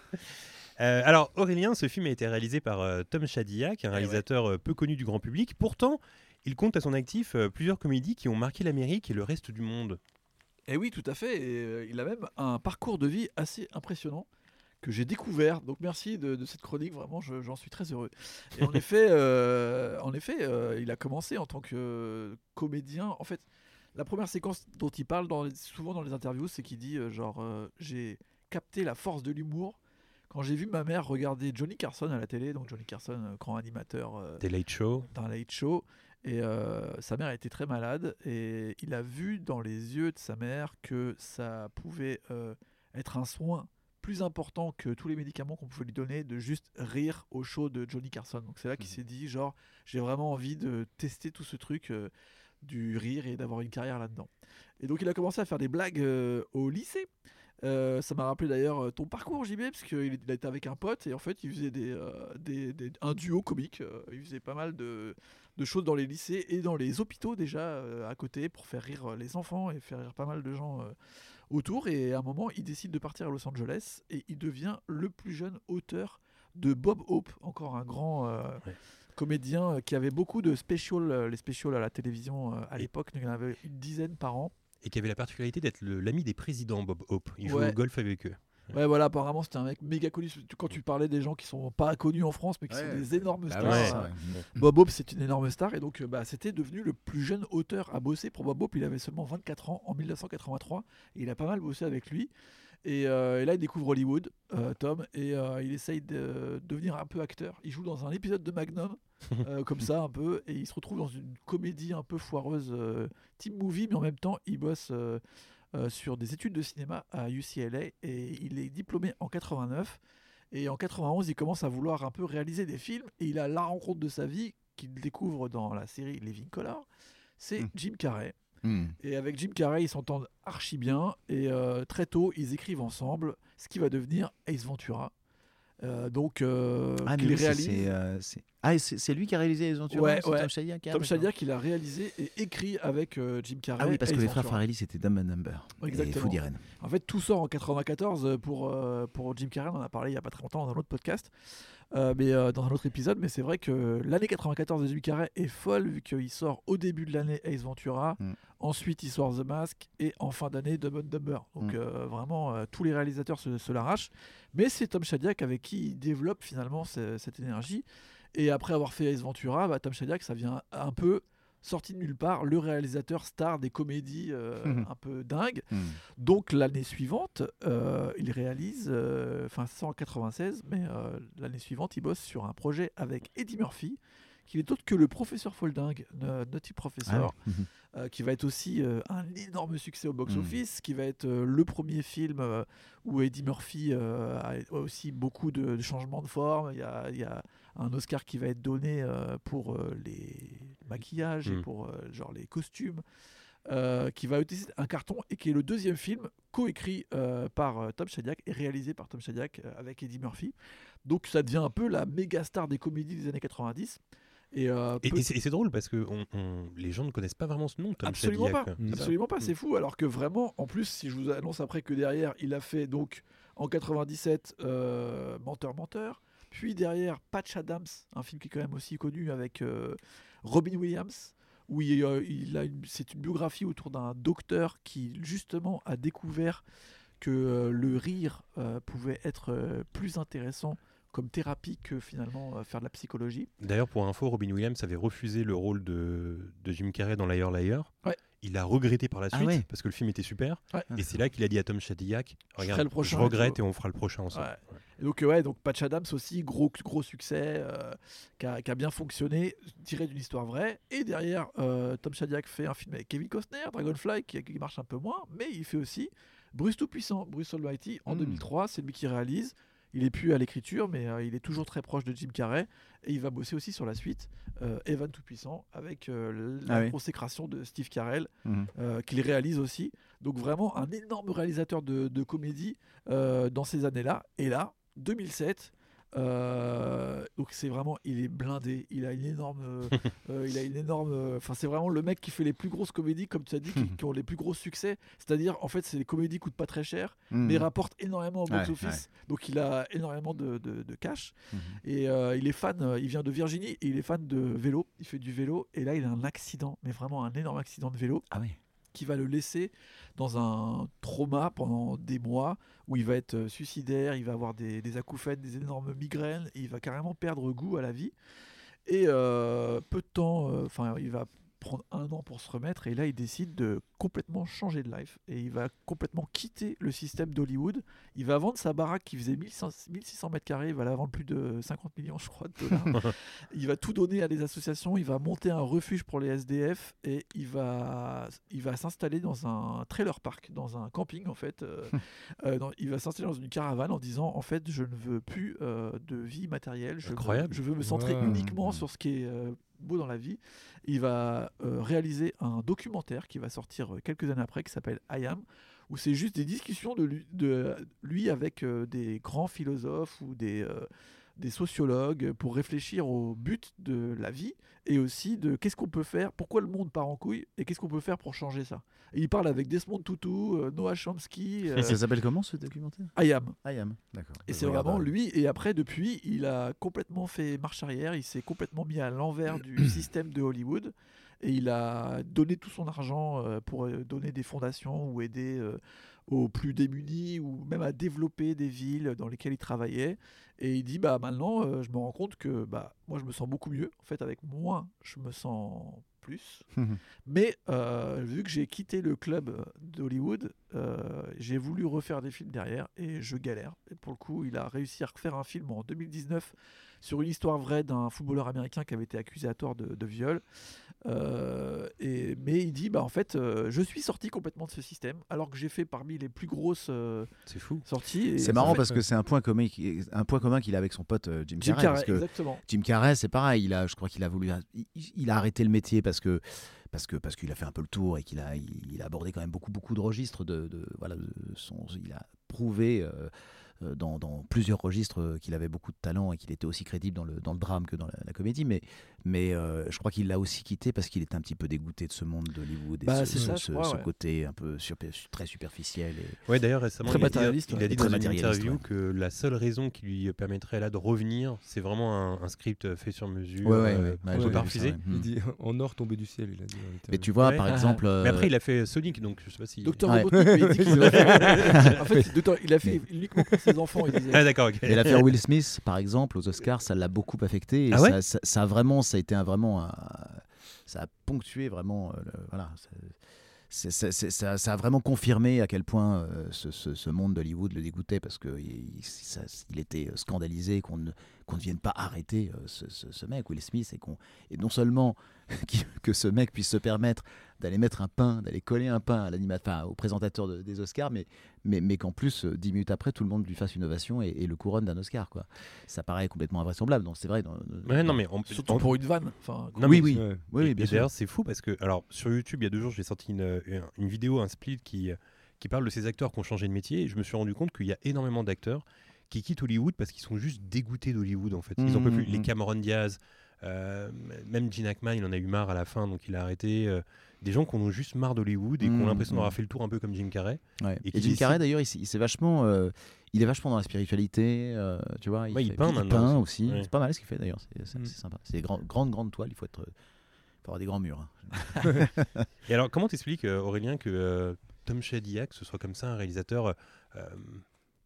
Euh, alors, Aurélien, ce film a été réalisé par euh, Tom Shadyac, Eh un réalisateur euh, peu connu du grand public. Pourtant, il compte à son actif euh, plusieurs comédies qui ont marqué l'Amérique et le reste du monde. Et oui, tout à fait. Et, euh, il a même un parcours de vie assez impressionnant. Que j'ai découvert. Donc merci de, de cette chronique, vraiment, je- j'en suis très heureux. Et en effet, euh, en effet euh, il a commencé en tant que comédien. En fait, la première séquence dont il parle dans les- souvent dans les interviews, c'est qu'il dit euh, genre j'ai capté la force de l'humour quand j'ai vu ma mère regarder Johnny Carson à la télé. Donc Johnny Carson, grand animateur Des late show. d'un late show. Et sa mère était très malade et il a vu dans les yeux de sa mère que ça pouvait être un soin plus important que tous les médicaments qu'on pouvait lui donner de juste rire au show de Johnny Carson. Donc c'est là qu'il s'est dit genre j'ai vraiment envie de tester tout ce truc euh, du rire et d'avoir une carrière là-dedans. Et donc il a commencé à faire des blagues euh, au lycée. Euh, ça m'a rappelé d'ailleurs ton parcours JB parce qu'il était avec un pote et en fait il faisait des, des- des- un duo comique. il faisait pas mal de, de choses dans les lycées et dans les hôpitaux déjà à côté pour faire rire les enfants et faire rire pas mal de gens autour. Et à un moment, il décide de partir à Los Angeles et il devient le plus jeune auteur de Bob Hope, encore un grand euh, Ouais. comédien euh, qui avait beaucoup de specials, euh, les specials à la télévision à l'époque, il y en avait une dizaine par an. Et qui avait la particularité d'être l'ami des présidents, Bob Hope. Il jouait Ouais. au golf avec eux. Ouais, voilà, apparemment c'était un mec méga connu. Quand tu parlais des gens qui sont pas connus en France mais qui sont des énormes Bah stars. Bob Hope, c'est une énorme star et donc euh, bah, c'était devenu le plus jeune auteur à bosser pour Bob Hope. Il avait seulement 24 ans en 1983 et il a pas mal bossé avec lui. Et, euh, et là, il découvre Hollywood, euh, Tom, et euh, il essaye de devenir un peu acteur. Il joue dans un épisode de Magnum, euh, comme ça un peu, et il se retrouve dans une comédie un peu foireuse, euh, team movie, mais en même temps, il bosse euh, sur des études de cinéma à UCLA et il est diplômé en 89. Et en 91, il commence à vouloir un peu réaliser des films et il a la rencontre de sa vie qu'il découvre dans la série Living Color. C'est Mm. Jim Carrey. Hmm. Et avec Jim Carrey, ils s'entendent archi bien. Et euh, très tôt, ils écrivent ensemble ce qui va devenir Ace Ventura. Euh, donc, euh, Ah, qu'il réalise. c'est, euh, ah, c'est lui qui a réalisé les aventures Ouais, ouais. Tom Shadyac Tom. Shadyac, il a réalisé et écrit avec euh, Jim Carrey. Ah oui, parce que les frères. Farelli, c'était Dumb and Number. Exactement. Et. En fait, tout sort en 94 pour, pour Jim Carrey. On en a parlé il y a pas très longtemps dans un autre podcast, euh, mais euh, dans un autre épisode. Mais c'est vrai que l'année 94 de Jim Carrey est folle vu qu'il sort au début de l'année Ace Ventura, Mm. ensuite il sort The Mask et en fin d'année Dumb and Dumber. Donc Mm. euh, vraiment, tous les réalisateurs se, se l'arrachent. Mais c'est Tom Shadyac avec qui il développe finalement ce- cette énergie. Et après avoir fait Ace Ventura, bah, Tom Shadyac, ça vient un peu sorti de nulle part, le réalisateur star des comédies euh, Mhm. un peu dingues. Hmm. Donc l'année suivante, euh, il réalise, euh, enfin c'est en 96, mais euh, l'année suivante, il bosse sur un projet avec Eddie Murphy, qui est autre que le professeur Folding, Naughty Professor, Ah ouais. Mhm. euh, qui va être aussi euh, un énorme succès au box-office, qui va être euh, le premier film euh, où Eddie Murphy euh, a a aussi beaucoup de, de changements de forme. Il y a, il y a un Oscar qui va être donné euh, pour euh, les maquillages et Mm. pour euh, genre les costumes. euh, qui va être un carton et qui est le deuxième film coécrit euh, par euh, Tom Shadyac et réalisé par Tom Shadyac avec Eddie Murphy. Donc ça devient un peu la méga star des comédies des années 90. Et, euh, Et, peu- et c'est drôle parce que on- on- les gens ne connaissent pas vraiment ce nom, Tom Absolument pas. Absolument pas, Mm. c'est fou. Alors que vraiment, en plus, si je vous annonce après que derrière, il a fait donc en 97 euh, Menteur Menteur, puis derrière Patch Adams, un film qui est quand même aussi connu avec euh, Robin Williams, où il, euh, il a c'est une biographie autour d'un docteur qui justement a découvert que euh, le rire pouvait être plus intéressant comme thérapie que finalement faire de la psychologie. D'ailleurs, pour info, Robin Williams avait refusé le rôle de, de Jim Carrey dans Liar Liar. Ouais. Il a regretté par la Ah suite ouais. parce que le film était super. Ouais. Et c'est là qu'il a dit à Tom Shadyac Regarde, ferai le prochain je regrette et on fera le prochain ensemble. Ouais. Et donc, euh, ouais, donc Patch Adams aussi, gros, gros succès, euh, qui, a, qui a bien fonctionné, tiré d'une histoire vraie. Et derrière, euh, Tom Shadyac fait un film avec Kevin Costner, Dragonfly, qui, qui marche un peu moins, mais il fait aussi Bruce Tout-Puissant, Bruce Almighty, en Mm. 2003. C'est lui qui réalise. Il est plus à l'écriture, mais euh, il est toujours très proche de Jim Carrey. Et il va bosser aussi sur la suite, euh, Evan Tout-Puissant, avec euh, la Ah oui. consécration de Steve Carell, Mhm. qu'il réalise aussi. Donc vraiment un énorme réalisateur de, de comédie dans ces années-là. Et là, 2007, euh, donc c'est vraiment, il est blindé. Il a une énorme, euh, il a une énorme. Enfin, c'est vraiment le mec qui fait les plus grosses comédies, comme tu as dit, qui, qui ont les plus gros succès. C'est-à-dire, en fait, c'est les comédies qui coûtent pas très cher, Mhm. mais rapportent énormément au Ouais, box-office. Donc il a énormément de, de- de cash. Mhm. Et euh, il est fan, il vient de Virginie et il est fan de vélo. Il fait du vélo et là il a un accident, mais vraiment un énorme accident de vélo Ah oui. Qui va le laisser dans un trauma pendant des mois où il va être euh, suicidaire, il va avoir des, des des énormes migraines, il va carrément perdre goût à la vie. Et euh, peu de temps, euh, enfin, il va prendre un an pour se remettre, et là, il décide de complètement changer de life, et il va complètement quitter le système d'Hollywood. Il va vendre sa baraque qui faisait 1500 1600 mètres carrés, il va la vendre plus de 50 millions, je crois, de dollars. il va tout donner à des associations, il va monter un refuge pour les SDF, et il va, il va s'installer dans un trailer park, dans un camping, en fait. euh, euh, dans- il va s'installer dans une caravane en disant, en fait, je ne veux plus euh, de vie matérielle, je veux, Incroyable. je veux me centrer Wow. uniquement sur ce qui est euh, beau dans la vie. Il va euh, réaliser un documentaire qui va sortir euh, quelques années après, qui s'appelle I Am, où c'est juste des discussions de lui, avec euh, des grands philosophes ou des, des sociologues pour réfléchir au but de la vie et aussi de qu'est-ce qu'on peut faire, pourquoi le monde part en couille et qu'est-ce qu'on peut faire pour changer ça. Et il parle avec Desmond Tutu, euh, Noah Chomsky, euh, Ça s'appelle comment ce documentaire? I Am. I am. D'accord. Et Je c'est vraiment lui. Et après, depuis, il a complètement fait marche arrière. Il s'est complètement mis à l'envers du système de Hollywood. Et il a donné tout son argent euh, pour euh, donner des fondations ou aider euh, aux plus démunis ou même à développer des villes dans lesquelles il travaillait. Et il dit bah maintenant, euh, je me rends compte que bah moi je me sens beaucoup mieux. En fait, avec moins, je me sens plus. Mais euh, vu que j'ai quitté le club d'Hollywood, euh, j'ai voulu refaire des films derrière et je galère. Et pour le coup, il a réussi à refaire un film en 2019 sur une histoire vraie d'un footballeur américain qui avait été accusé à tort de, de viol. Euh, et, mais il dit, bah, en fait, euh, je suis sorti complètement de ce système, alors que j'ai fait parmi les plus grosses euh, C'est fou. sorties. et C'est marrant fait- parce que c'est un point commun, qui- un point commun qu'il a avec son pote euh, Jim, Jim Carrey. Carrey, parce que exactement. Jim Carrey, c'est pareil. Il a, je crois qu'il a voulu, il, il a arrêté le métier parce que parce que parce qu'il a fait un peu le tour et qu'il a il, il a abordé quand même beaucoup beaucoup de registres de, de- voilà de son, il a prouvé euh, dans, dans plusieurs registres euh, qu'il avait beaucoup de talent et qu'il était aussi crédible dans le, dans le drame que dans la, la comédie mais mais euh, je crois qu'il l'a aussi quitté parce qu'il était un petit peu dégoûté de ce monde d'Hollywood et Bah, ce, c'est ça, ce- je crois, ce ouais. côté un peu très superficiel et Ouais, d'ailleurs, récemment, Très il a dit, matérialiste, il a ouais. dit Très dans une interview ouais. que la seule raison qui lui permettrait là de revenir, c'est vraiment un, un script fait sur mesure, Ouais, ouais, euh, ouais, qu'on ouais, peut pas refuser. ouais. Il dit en or tombé du ciel, il a dit. mais tu vois Ouais. par Ah, exemple Mais euh, après, il a fait Sonic, donc je sais pas si. Docteur. Robotnik, mais il dit qu'il a fait- en fait, c'est Docteur- il a fait uniquement pour ses enfants. Il disait. Ah, d'accord. Et l'affaire Will Smith, par exemple, aux Oscars, ça l'a beaucoup affecté. Et Ah ouais ça, ça- ça a vraiment, ça a été un, vraiment, un- ça a ponctué vraiment, euh, le- voilà. ça- c'est- c'est- c'est- ça, ça a vraiment confirmé à quel point euh, ce, ce- ce monde d'Hollywood le dégoûtait parce que il, il- était scandalisé qu'on ne, qu'on ne vienne pas arrêter euh, ce, ce- ce mec Will Smith et qu'on et non seulement que ce mec puisse se permettre d'aller mettre un pain, d'aller coller un pain à l'animateur, enfin, au présentateur de- des Oscars, mais mais, mais qu'en plus, euh, dix minutes après, tout le monde lui fasse une ovation et, et le couronne d'un Oscar. Quoi. Ça paraît complètement invraisemblable. Donc c'est vrai. dans- Ouais, non, mais on- Surtout on- pour une vanne. Enfin, Non, oui, oui, Ouais. oui, et, bien d'ailleurs, c'est fou parce que, alors, sur YouTube, il y a deux jours, j'ai sorti une, une, une vidéo, un split qui, qui parle de ces acteurs qui ont changé de métier. Et je me suis rendu compte qu'il y a énormément d'acteurs qui quittent Hollywood parce qu'ils sont juste dégoûtés d'Hollywood, en fait. Ils en peuvent plus. Mhm. Les Cameron Diaz, euh, même Gene Hackman, il en a eu marre à la fin, donc il a arrêté. euh, des gens qui en ont juste marre d'Hollywood et qui ont l'impression d'avoir fait le tour un peu comme Jim Carrey. Ouais. et Jim Carrey d'ailleurs, il, il vachement, euh, il est vachement dans la spiritualité, tu vois. Ouais, il peint puis maintenant aussi. Ouais. C'est pas mal ce qu'il fait d'ailleurs. C'est sympa. C'est des grands- grandes grandes toiles. Il faut être, faut avoir des grands murs. hein. Et alors, comment t'expliques, Aurélien, que Tom Shadyac, ce soit comme ça un réalisateur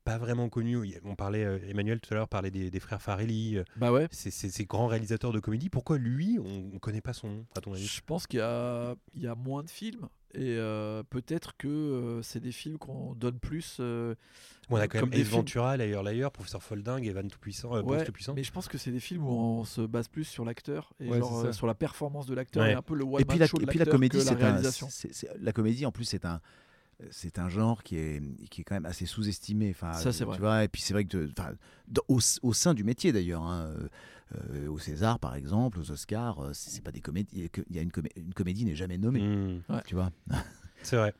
pas vraiment connu On parlait, euh, Emmanuel tout à l'heure parlait des, des frères Farelli, euh, Bah ouais. ces, grands réalisateurs de comédie. Pourquoi lui, on ne connaît pas son nom, à ton avis? Je pense qu'il y a, il y a moins de films et euh, peut-être que euh, c'est des films qu'on donne plus. euh, On a quand comme même des. Ventura, l'ailleurs, l'ailleurs, Professeur Folding, Evan Tout-Puissant, euh, Bruce Ouais, Tout-Puissant. mais je pense que c'est des films où on se base plus sur l'acteur et Ouais, genre, sur la performance de l'acteur Ouais. et un peu le one Et puis la, show de et puis la l'acteur comédie, la c'est c'est- la comédie en plus c'est un, c'est un genre qui est, qui est quand même assez sous-estimé. Enfin, Ça, c'est tu vrai. vois, et puis c'est vrai que, au, au sein du métier d'ailleurs, hein, euh, euh, au César par exemple, aux Oscars, euh, c'est pas des comédies. Il y a une, comé- une comédie n'est jamais nommée. Hmm, Tu vois. c'est vrai.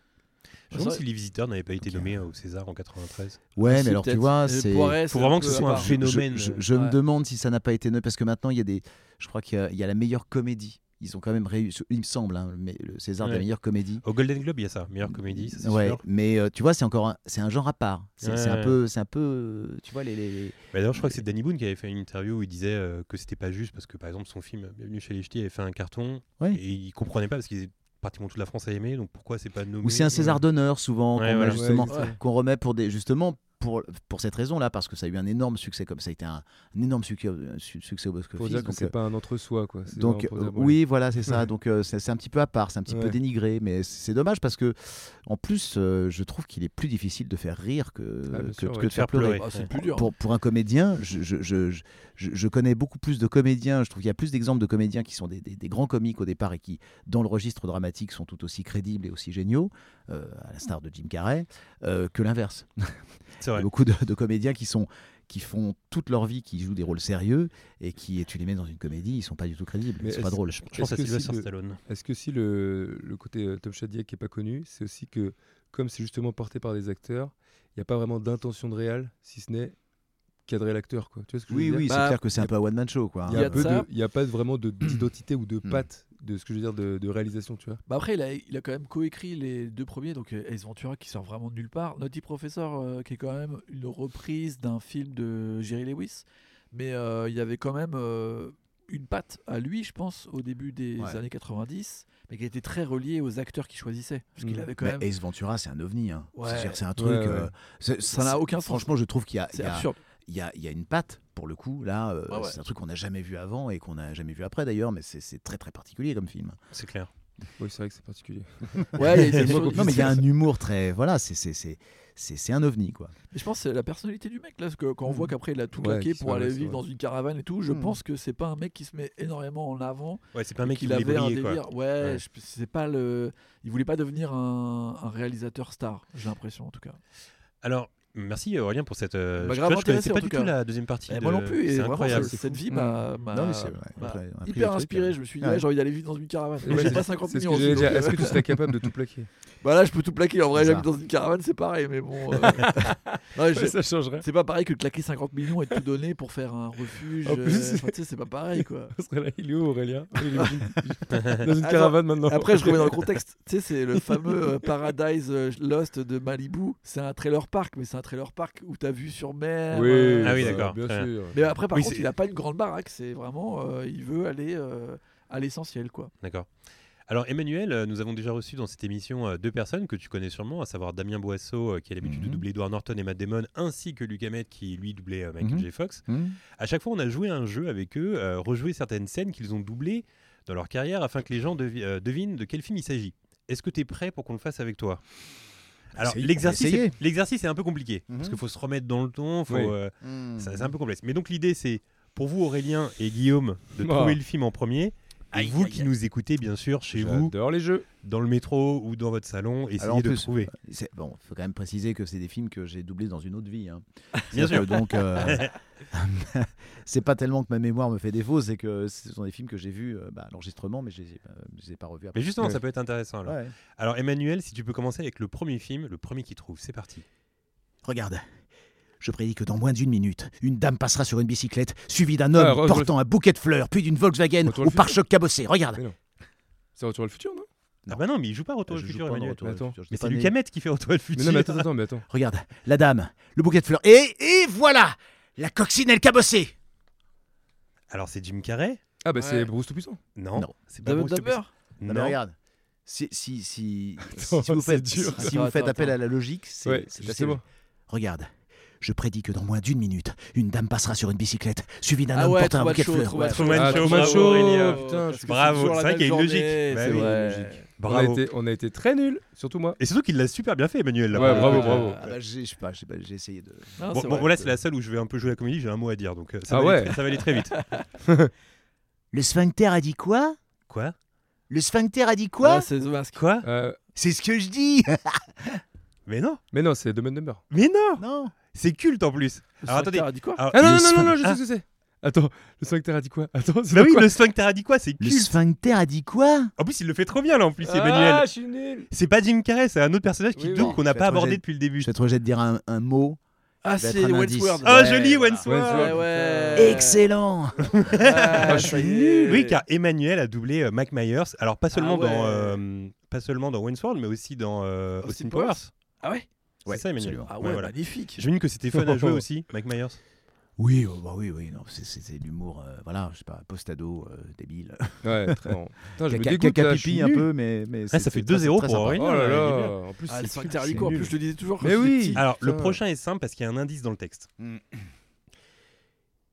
Je me C'est demande vrai. si Les Visiteurs n'avaient pas été nommés au César en 93. Ouais, Si, mais alors tu vois, c'est. Faut vraiment que ce soit un. Je, phénomène. je- me demande si ça n'a pas été nommé parce que maintenant il y a des. Je crois qu'il y a la meilleure comédie. Ils ont quand même réussi, il me semble, hein, mais le César de Ouais. la meilleure comédie. Au Golden Globe, il y a ça, meilleure comédie, ça, c'est Ouais, sûr. mais euh, tu vois, c'est encore un, c'est un genre à part. C'est un peu, c'est un peu, euh, tu vois les. D'ailleurs, je crois que c'est Danny Boone qui avait fait une interview où il disait euh, que c'était pas juste parce que, par exemple, son film Bienvenue chez les Ch'tis avait fait un carton et il comprenait pas parce qu'il pratiquement toute la France a aimé, donc pourquoi c'est pas nommé Ou c'est un César d'honneur souvent qu'on justement Ouais, qu'on remet pour des justement pour pour cette raison-là parce que ça a eu un énorme succès comme ça a été un, un énorme succès, un su- succès au box Faut office. dire que donc, c'est euh, pas un entre-soi, quoi. Donc euh, dire, oui, voilà, c'est ça. Ouais. Donc euh, c'est c'est un petit peu à part, c'est un petit peu dénigré, mais c'est dommage parce que en plus, euh, je trouve qu'il est plus difficile de faire rire que, Ah, bien que, sûr, que ouais. de faire pleurer. Ah, c'est le plus dur. Pour, pour un comédien, je, je, je, je, je connais beaucoup plus de comédiens. Je trouve qu'il y a plus d'exemples de comédiens qui sont des, des- des grands comiques au départ et qui, dans le registre dramatique, sont tout aussi crédibles et aussi géniaux, euh, à l'instar de Jim Carrey, euh, que l'inverse. C'est Il y vrai. a beaucoup de, de comédiens qui sont qui font toute leur vie, qui jouent des rôles sérieux et qui, tu les mets dans une comédie, ils sont pas du tout crédibles, Mais ils sont pas drôles. Je pense à Est-ce que Sylvester si le- Stallone. Est-ce que si le, le côté euh, Tom Shadyac qui est pas connu, c'est aussi que comme c'est justement porté par des acteurs, il n'y a pas vraiment d'intention de réal, si ce n'est cadrer l'acteur, quoi. Tu vois ce que je Oui, veux oui, dire c'est Bah, clair que c'est un peu un one man show, quoi. Il y Il a, y a de pas vraiment de- d'identité ou de Hmm. patte de ce que je veux dire de, de réalisation, tu vois. Bah après, il a, il a quand même coécrit les deux premiers, donc euh, Ace Ventura qui sort vraiment de nulle part, Naughty Professor euh, qui est quand même une reprise d'un film de Jerry Lewis, mais euh, il y avait quand même euh, une patte à lui, je pense, au début des Ouais. années 90, mais qui était très reliée aux acteurs qu'il choisissait, parce qu'il Mm. avait quand Mais même... Ace Ventura, c'est un ovni. Hein. Ouais. C'est un truc. Ouais, ouais. euh, c'est- Ça n'a aucun sens. Franchement, je trouve qu'il y a, C'est y a- absurde. Il y a, il y a une patte pour le coup. Là, euh, ouais. c'est un truc qu'on n'a jamais vu avant et qu'on n'a jamais vu après d'ailleurs, mais c'est très très particulier comme film. C'est clair. Oui, c'est vrai que c'est particulier. Ouais, il y a non, mais il y a un humour très. Voilà, c'est c'est c'est c'est c'est un ovni quoi. Mais je pense que c'est la personnalité du mec là, parce que quand on voit qu'après il a tout claqué pour aller vivre dans une caravane et tout, je Mm. pense que c'est pas un mec qui se met énormément en avant Ouais, c'est pas un mec qui avait un briller, quoi. délire. Ouais, Ouais. c'est pas le. Il voulait pas devenir un, un réalisateur star, j'ai l'impression en tout cas. Alors, merci Aurélien pour cette. euh, Bah, je- connaissais pas en du tout la deuxième partie. Et de- moi non plus, et C'est incroyable. cette- cette vie Mm. m'a le hyper inspiré. euh. Je me suis dit, Ouais. ouais, j'ai envie d'aller vivre dans une caravane. Ouais, j'ai pas 50 C'est ce millions. que Est-ce que euh, tu serais capable de tout plaquer? Bah là, je peux tout plaquer. En vrai, j'habite dans une caravane, c'est pareil, mais bon. euh, non, je- Ça changerait. C'est pas pareil que de claquer 50 millions et de tout donner pour faire un refuge. En plus, euh, enfin, tu sais, c'est pas pareil quoi. On serait là, il est où Aurélien Il est dans une- dans une Attends, caravane maintenant. Après, je remets dans le contexte. Tu sais, c'est le fameux euh, Paradise euh, Lost de Malibu. C'est un trailer park, mais c'est un trailer park où t'as vu sur mer. Oui, euh, Ah oui, d'accord. Bien sûr. Mais après, par Oui, contre, il a pas une grande baraque. C'est vraiment, euh, il veut aller euh, à l'essentiel, quoi. D'accord. Alors Emmanuel, euh, nous avons déjà reçu dans cette émission euh, deux personnes que tu connais sûrement, à savoir Damien Boisseau euh, qui a l'habitude de Mhm. doubler Edward Norton et Matt Damon, ainsi que Luc Hamet qui lui doublait euh, Michael Mhm. J. Fox. Hmm À chaque fois, on a joué à un jeu avec eux, euh, rejoué certaines scènes qu'ils ont doublées dans leur carrière afin que les gens devi- euh, devinent de quel film il s'agit. Est-ce que tu es prêt pour qu'on le fasse avec toi? Alors l'exercice, est- un peu compliqué Mhm. parce qu'il faut se remettre dans le ton, Oui. c'est un peu complexe. Mais donc l'idée c'est pour vous Aurélien et Guillaume de Ah. trouver le film en premier. Aïe, vous aïe, qui aïe. nous écoutez bien sûr chez vous, J'adore les jeux. dans le métro ou dans votre salon, essayez Alors, de plus, trouver. C'est bon, faut quand même préciser que c'est des films que j'ai doublés dans une autre vie. hein. Bien que Donc, euh, c'est pas tellement que ma mémoire me fait défaut, c'est que ce sont des films que j'ai vus euh, bah, à l'enregistrement, mais je les ai, pas- je les ai pas revus après. Mais justement, Ouais. ça peut être intéressant. Alors. Ouais. alors Emmanuel, si tu peux commencer avec le premier film, le premier qui trouve, c'est parti. Regarde. Je prédis que dans moins d'une minute, une dame passera sur une bicyclette, suivie d'un homme Ah, portant un bouquet de fleurs, puis d'une Volkswagen au pare-choc cabossé. Regarde. Mais non. C'est Retour à le futur, non? Ah bah non, mais il joue pas Retour Je au joue futur, Emmanuel. Retour au Attends. futur, je Mais n'ai c'est pas Luc né. Hamet qui fait Retour au Mais futur. non, mais attends, attends, mais attends. Regarde, la dame, le bouquet de fleurs, et, et voilà La coccinelle cabossée Alors c'est Jim Carrey? Ah, bah c'est. Bruce Tout-Puissant. Non, Non. c'est pas Bruce Dumber Non, Non, mais regarde. Si, si, si, si vous faites, dur. si- si Attends, vous faites attends, appel attends. à la logique, c'est Ouais, c'est assez justement. logique. Regarde, je prédis que dans moins d'une minute, une dame passera sur une bicyclette, suivie d'un Ah homme ouais, portant un bouquet de fleurs. Bravo Bravo, c'est vrai qu'il y a une logique. Bah c'est oui, vrai. On a, Bravo. été, on a été très nuls, surtout moi. Et surtout qu'il l'a super bien fait, Emmanuel. là. Ouais, bravo, Euh, bravo. Ah bah, j'ai- je sais pas, pas, j'ai essayé de. Non, Bon, c'est bon, vrai. voilà, c'est la seule où je vais un peu jouer la comédie, j'ai un mot à dire, donc euh, ça, Ah va, aller, ouais. ça va aller très vite. Le sphincter a dit quoi? Quoi? Le sphincter a dit quoi? C'est. Quoi? Euh, C'est ce que je dis Mais non mais non, c'est Dumb Number. Mais non Non C'est culte en plus Alors attendez. a dit quoi alors- Ah non, Le non, non, non, je Ah. sais ce que c'est. Attends, le sphincter a dit quoi? Attends, c'est Bah pas oui, quoi? le sphincter a dit quoi? C'est Le culte sphincter a dit quoi? En plus, il le fait trop bien là en plus, Ah, Emmanuel. je suis nul. C'est pas Jim Carrey, c'est un autre personnage qui Oui, oui. double qu'on n'a pas abordé depuis le début. Je vais être obligé de dire un, un mot. Ah, c'est. Wentworth. Oh, Ouais, joli. Wentworth. Excellent Ah, je suis nul. Oui, car Emmanuel a doublé euh, Mike Myers. Alors pas seulement Ah ouais. dans euh, pas seulement dans Wayne's World, mais aussi dans euh, Austin Austin Powers. Powers. Ah ouais? C'est ça, Emmanuel. absolument. Ah Ouais, ouais, voilà. magnifique. J'imagine que c'était fun à jouer aussi, Mike Myers. Oui, oh, bah oui, oui, non, c'est- l'humour, euh, voilà, je sais pas, postado, euh, débile. Ouais, très bon. Putain, je me Caca- dégoûte, là, pipi un peu, mais. mais Ah, c'est- ça fait c'est très- 2-0 très pour. Aurélien. Oh là là, en plus Ah, c'est en plus, je le disais toujours. Mais oui. petit. Alors, le prochain est simple parce qu'il y a un indice dans le texte.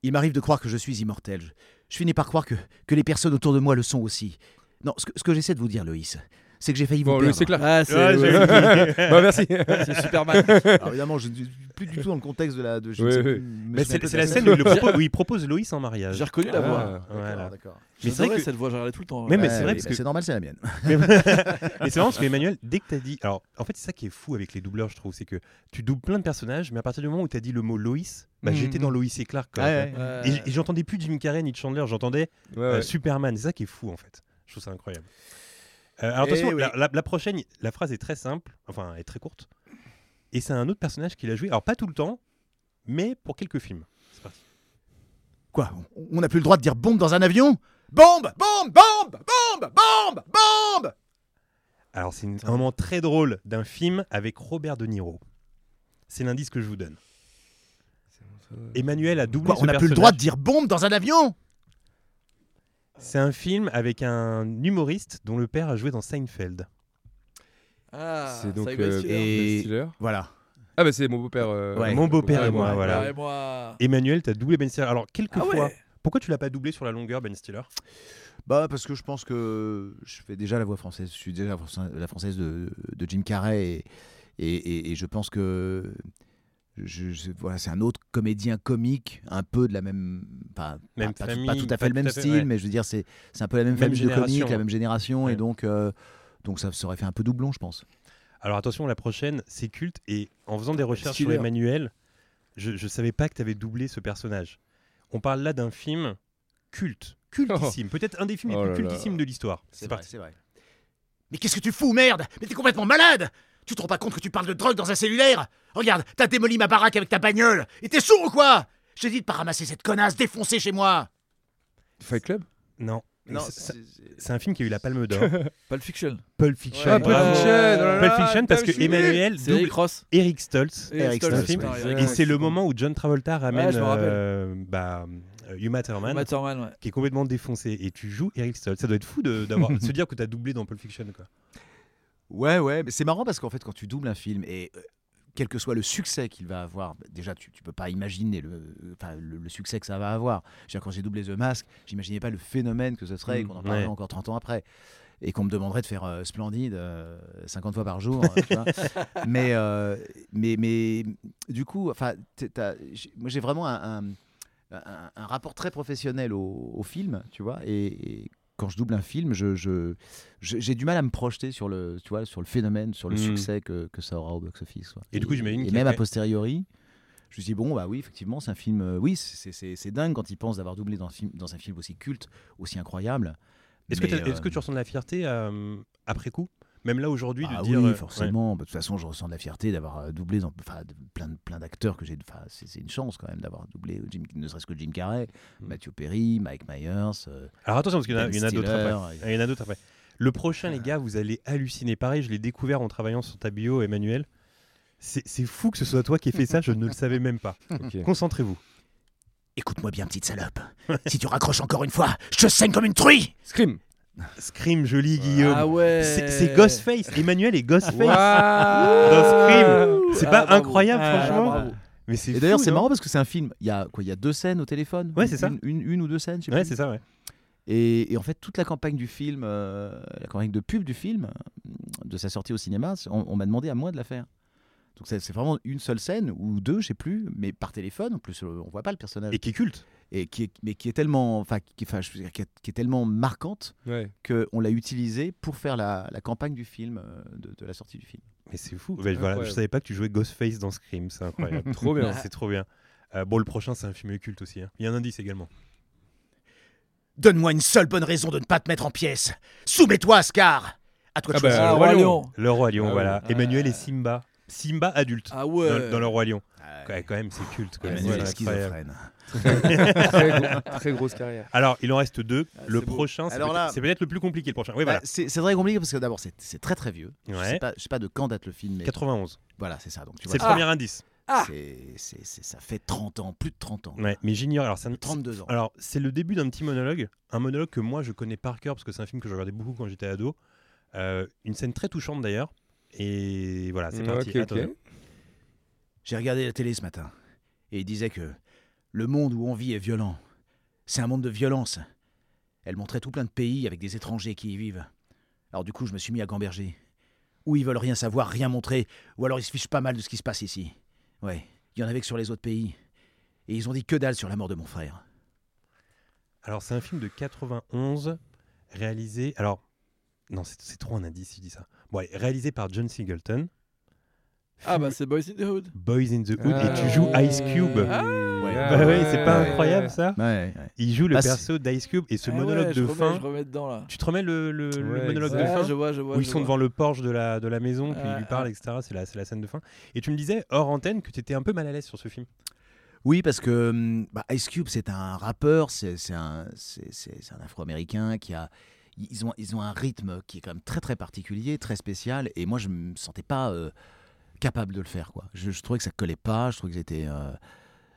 Il m'arrive de croire que je suis immortel. Je, je finis par croire que, que les personnes autour de moi le sont aussi. Non, ce que, ce que j'essaie de vous dire, Loïs, c'est que j'ai failli vous Bon, perdre. c'est clair. Ah, c'est Ouais, j'ai- bah merci. c'est Superman. Alors, évidemment, je ne suis plus du tout dans le contexte de la. De, je ne Oui, sais oui. plus- me souviens c'est la scène où il, propose- où il propose Loïs en mariage. J'ai reconnu la Ah. voix. D'accord, Voilà. d'accord. Mais c'est vrai que- cette voix, j'arrêtais tout le temps. Mais- mais Ouais, c'est vrai parce bah, que- c'est normal, c'est la mienne. Mais, mais c'est marrant parce que Emmanuel, dès que tu as dit. Alors, en fait, c'est ça qui est fou avec les doubleurs, je trouve. C'est que tu doubles plein de personnages, mais à partir du moment où tu as dit le mot Loïs, bah, Mhm. j'étais dans Loïs et Clark. quoi. Ouais, ouais. Ouais. Et Et, j'entendais plus Jim Carrey ni Chandler, j'entendais Ouais, euh. Superman. C'est ça qui est fou, en fait. Je trouve ça incroyable. Euh, alors, Eh attention, oui. la, la- la prochaine, la phrase est très simple, enfin, elle est très courte. Et c'est un autre personnage qu'il a joué. Alors, pas tout le temps, mais pour quelques films. C'est parti. Quoi on- n'a plus le droit de dire bombe dans un avion? Bombe Bombe Bombe Bombe Bombe Bombe Alors, c'est un moment très drôle d'un film avec Robert De Niro. C'est l'indice que je vous donne. Emmanuel a doublé Quoi On n'a plus le droit de dire bombe dans un avion? C'est un film avec un humoriste dont le père a joué dans Seinfeld. Ah, C'est donc euh, et- Ben Stiller. Voilà. Ah bah c'est mon beau-père. euh, Ouais. Mon beau-père et moi, voilà. Emmanuel, t'as doublé Ben Stiller. Alors, quelques Ah fois. ouais. Pourquoi tu l'as pas doublé sur la longueur, Ben Stiller? Bah parce que je pense que je fais déjà la voix française. Je suis déjà la française- de, de Jim Carrey et, et, et- et je pense que je, je- voilà, c'est un autre comédien comique, un peu de la même, pas, Même pas, pas- famille, pas tout à fait le même fait, style, ouais. mais je veux dire c'est c'est un peu la même, Même famille de génération, comique, la même génération Ouais. et donc euh, donc ça, ça aurait fait un peu doublon, je pense. Alors, attention, la prochaine, c'est culte. Et en faisant des recherches sur Stiller. Emmanuel, je, je savais pas que tu avais doublé ce personnage. On parle là d'un film culte, cultissime. Peut-être un des films Oh les là plus cultissimes de l'histoire. C'est vrai, parti. c'est vrai. Mais qu'est-ce que tu fous, merde Mais t'es complètement malade Tu te rends pas compte que tu parles de drogue dans un cellulaire? Regarde, t'as démoli ma baraque avec ta bagnole Et t'es sourd ou quoi? Je t'ai dit de pas ramasser cette connasse défoncée chez moi Fight Club? Non. Non, C'est- un film qui a eu la Palme d'Or. Pulp Fiction. Pulp Fiction. Ah, Pulp bravo. Fiction, oh là Pulp là, Fiction, parce putain, que suis Emmanuel C'est Eric double Ross. Eric Stoltz. Eric Stoltz, Stoltz, putain, ouais. Eric Et c'est le moment où John Travolta ramène Ouais, je me rappelle. euh, bah, euh, Uma Thurman, Uma Thurman, ouais. qui est complètement défoncé. Et tu joues Eric Stoltz. Ça doit être fou de, d'avoir, se dire que tu as doublé dans Pulp Fiction. Quoi. Ouais, ouais, mais c'est marrant parce qu'en fait, quand tu doubles un film et euh, quel que soit le succès qu'il va avoir, bah, déjà, tu, tu peux pas imaginer le, enfin, le, le succès que ça va avoir. Dire, quand j'ai doublé The Mask, j'imaginais pas le phénomène que ce serait et Mm, qu'on en parlerait ouais. encore 30 ans après. Et qu'on me demanderait de faire euh, Splendide euh, 50 fois par jour. euh, tu vois. mais, euh, mais, mais du coup, enfin, moi j'ai vraiment un, un- un- un rapport très professionnel au, au film, tu vois. Et, et quand je double un film, je, je- j'ai du mal à me projeter sur le, tu vois, sur le phénomène, sur le Mm. succès que, que ça aura au box-office. Et du coup, j'imagine Et a même quand- posteriori, je me suis dit, bon, bah oui, effectivement, c'est un film. euh, oui, c'est- c'est c'est dingue quand il pense d'avoir doublé dans un, film, dans un film aussi culte, aussi incroyable. Que, est-ce que euh, tu ressens de la fierté euh, après coup? Même là aujourd'hui, ah de dire. oui, euh, ouais. forcément. Bah, de toute façon, je ressens de la fierté d'avoir euh, doublé dans, plein, de- plein d'acteurs que j'ai. C'est c'est une chance quand même d'avoir doublé, Jim, ne serait-ce que Jim Carrey, Mm. Matthew Perry, Mike Myers. euh, Alors attention, parce qu'il y en a, il y en a d'autres après. et- Il y en a d'autres après. Le prochain, les gars, vous allez halluciner. Pareil, je l'ai découvert en travaillant sur ta bio, Emmanuel. C'est fou que ce soit toi qui ai fait ça, je ne le savais même pas. Concentrez-vous. Écoute-moi bien, petite salope. si tu raccroches encore une fois, je te saigne comme une truie. Scream. Scream, joli Guillaume. Ah ouais. C'est c'est Ghostface. Emmanuel est Ghostface. Waouh. Dans Scream. C'est Ah, pas bravo. incroyable, Ah, franchement bravo. Mais c'est Et d'ailleurs, c'est marrant parce que c'est un film. Il y a quoi Il y a deux scènes au téléphone? Ouais, c'est ça. Une, une- une ou deux scènes. je sais Ouais, plus. c'est ça, ouais. Et, et en fait, toute la campagne du film, euh, la campagne de pub du film, de sa sortie au cinéma, c'est- on, on m'a demandé à moi de la faire. Donc c'est c'est vraiment une seule scène ou deux, je sais plus, mais par téléphone. En plus, euh, on voit pas le personnage. Et qui est culte. Et qui est, mais qui est tellement, enfin, qui, enfin, je veux dire, qui est, qui est tellement marquante Ouais. qu'on l'a utilisée pour faire la, la campagne du film, euh, de, de la sortie du film. Mais c'est fou. Ouais, voilà, je savais pas que tu jouais Ghostface dans Scream, c'est incroyable. Trop bien. c'est trop bien. Euh, bon, le prochain, c'est un film culte aussi. hein. Il y a un indice également. Donne-moi une seule bonne raison de ne pas te mettre en pièces. Soumets-toi, Scar. À toi de Ah bah, choisir. Ah, Le Roi Lion. Le Roi Lion, Ah voilà. ouais. Emmanuel Ah. et Simba. Simba adulte. Ah ouais. Dans, dans Le Roi Lion. Ouais. Ouais, quand même, c'est culte. est incroyable. schizophrène. Très, gros- très grosse carrière. Alors, il en reste deux. Ah, le c'est beau. prochain, c'est Alors peut-être là- c'est peut-être le plus compliqué, le prochain. Oui, voilà. Bah, c'est c'est très compliqué parce que d'abord, c'est c'est très très vieux. Je Ouais. sais pas, je sais pas de quand date le film, mais 91. voilà, c'est ça. Donc tu C'est le premier indice. Ah C'est- c'est- c'est- ça fait 30 ans, plus de 30 ans. Ouais, mais j'ignore. Alors, ça, 32 ans. Alors, c'est le début d'un petit monologue, un monologue que moi je connais par cœur parce que c'est un film que je regardais beaucoup quand j'étais ado. Euh, une scène très touchante d'ailleurs. Et voilà, c'est Mm, parti. ok. J'ai regardé la télé ce matin et il disait que le monde où on vit est violent. C'est un monde de violence. Elle montrait tout plein de pays avec des étrangers qui y vivent. Alors du coup, je me suis mis à gamberger. Ou ils veulent rien savoir, rien montrer, ou alors ils se fichent pas mal de ce qui se passe ici. Ouais, il y en avait que sur les autres pays. Et ils ont dit que dalle sur la mort de mon frère. Alors, c'est un film de 91 réalisé. Alors, non, c'est trop un indice si je dis ça. Bon, réalisé par John Singleton. Ah bah c'est Boys in the Hood. Boys in the Hood. Ah, et tu joues oui. Ice Cube. Ah, Ouais. Bah ouais, c'est pas ouais, incroyable ça Ouais, ouais. Il joue le Bah, c'est- perso d'Ice Cube et ce Ah monologue de remets- fin. Je remets dedans là. Tu te remets le, le- le Ouais, monologue de fin je vois, je vois. où ils sont vois. devant le porche de la, de la maison, puis ils lui parlent, etc. C'est la, c'est la scène de fin. Et tu me disais, hors antenne, que tu étais un peu mal à l'aise sur ce film. Oui, parce que hum, bah, Ice Cube, c'est un rappeur, c'est c'est un, un Afro-Américain qui a. Ils ont, ils ont un rythme qui est quand même très très particulier, très spécial, et moi je me sentais pas euh, capable de le faire. Quoi. Je, je trouvais que ça collait pas, je trouvais que c'était. euh,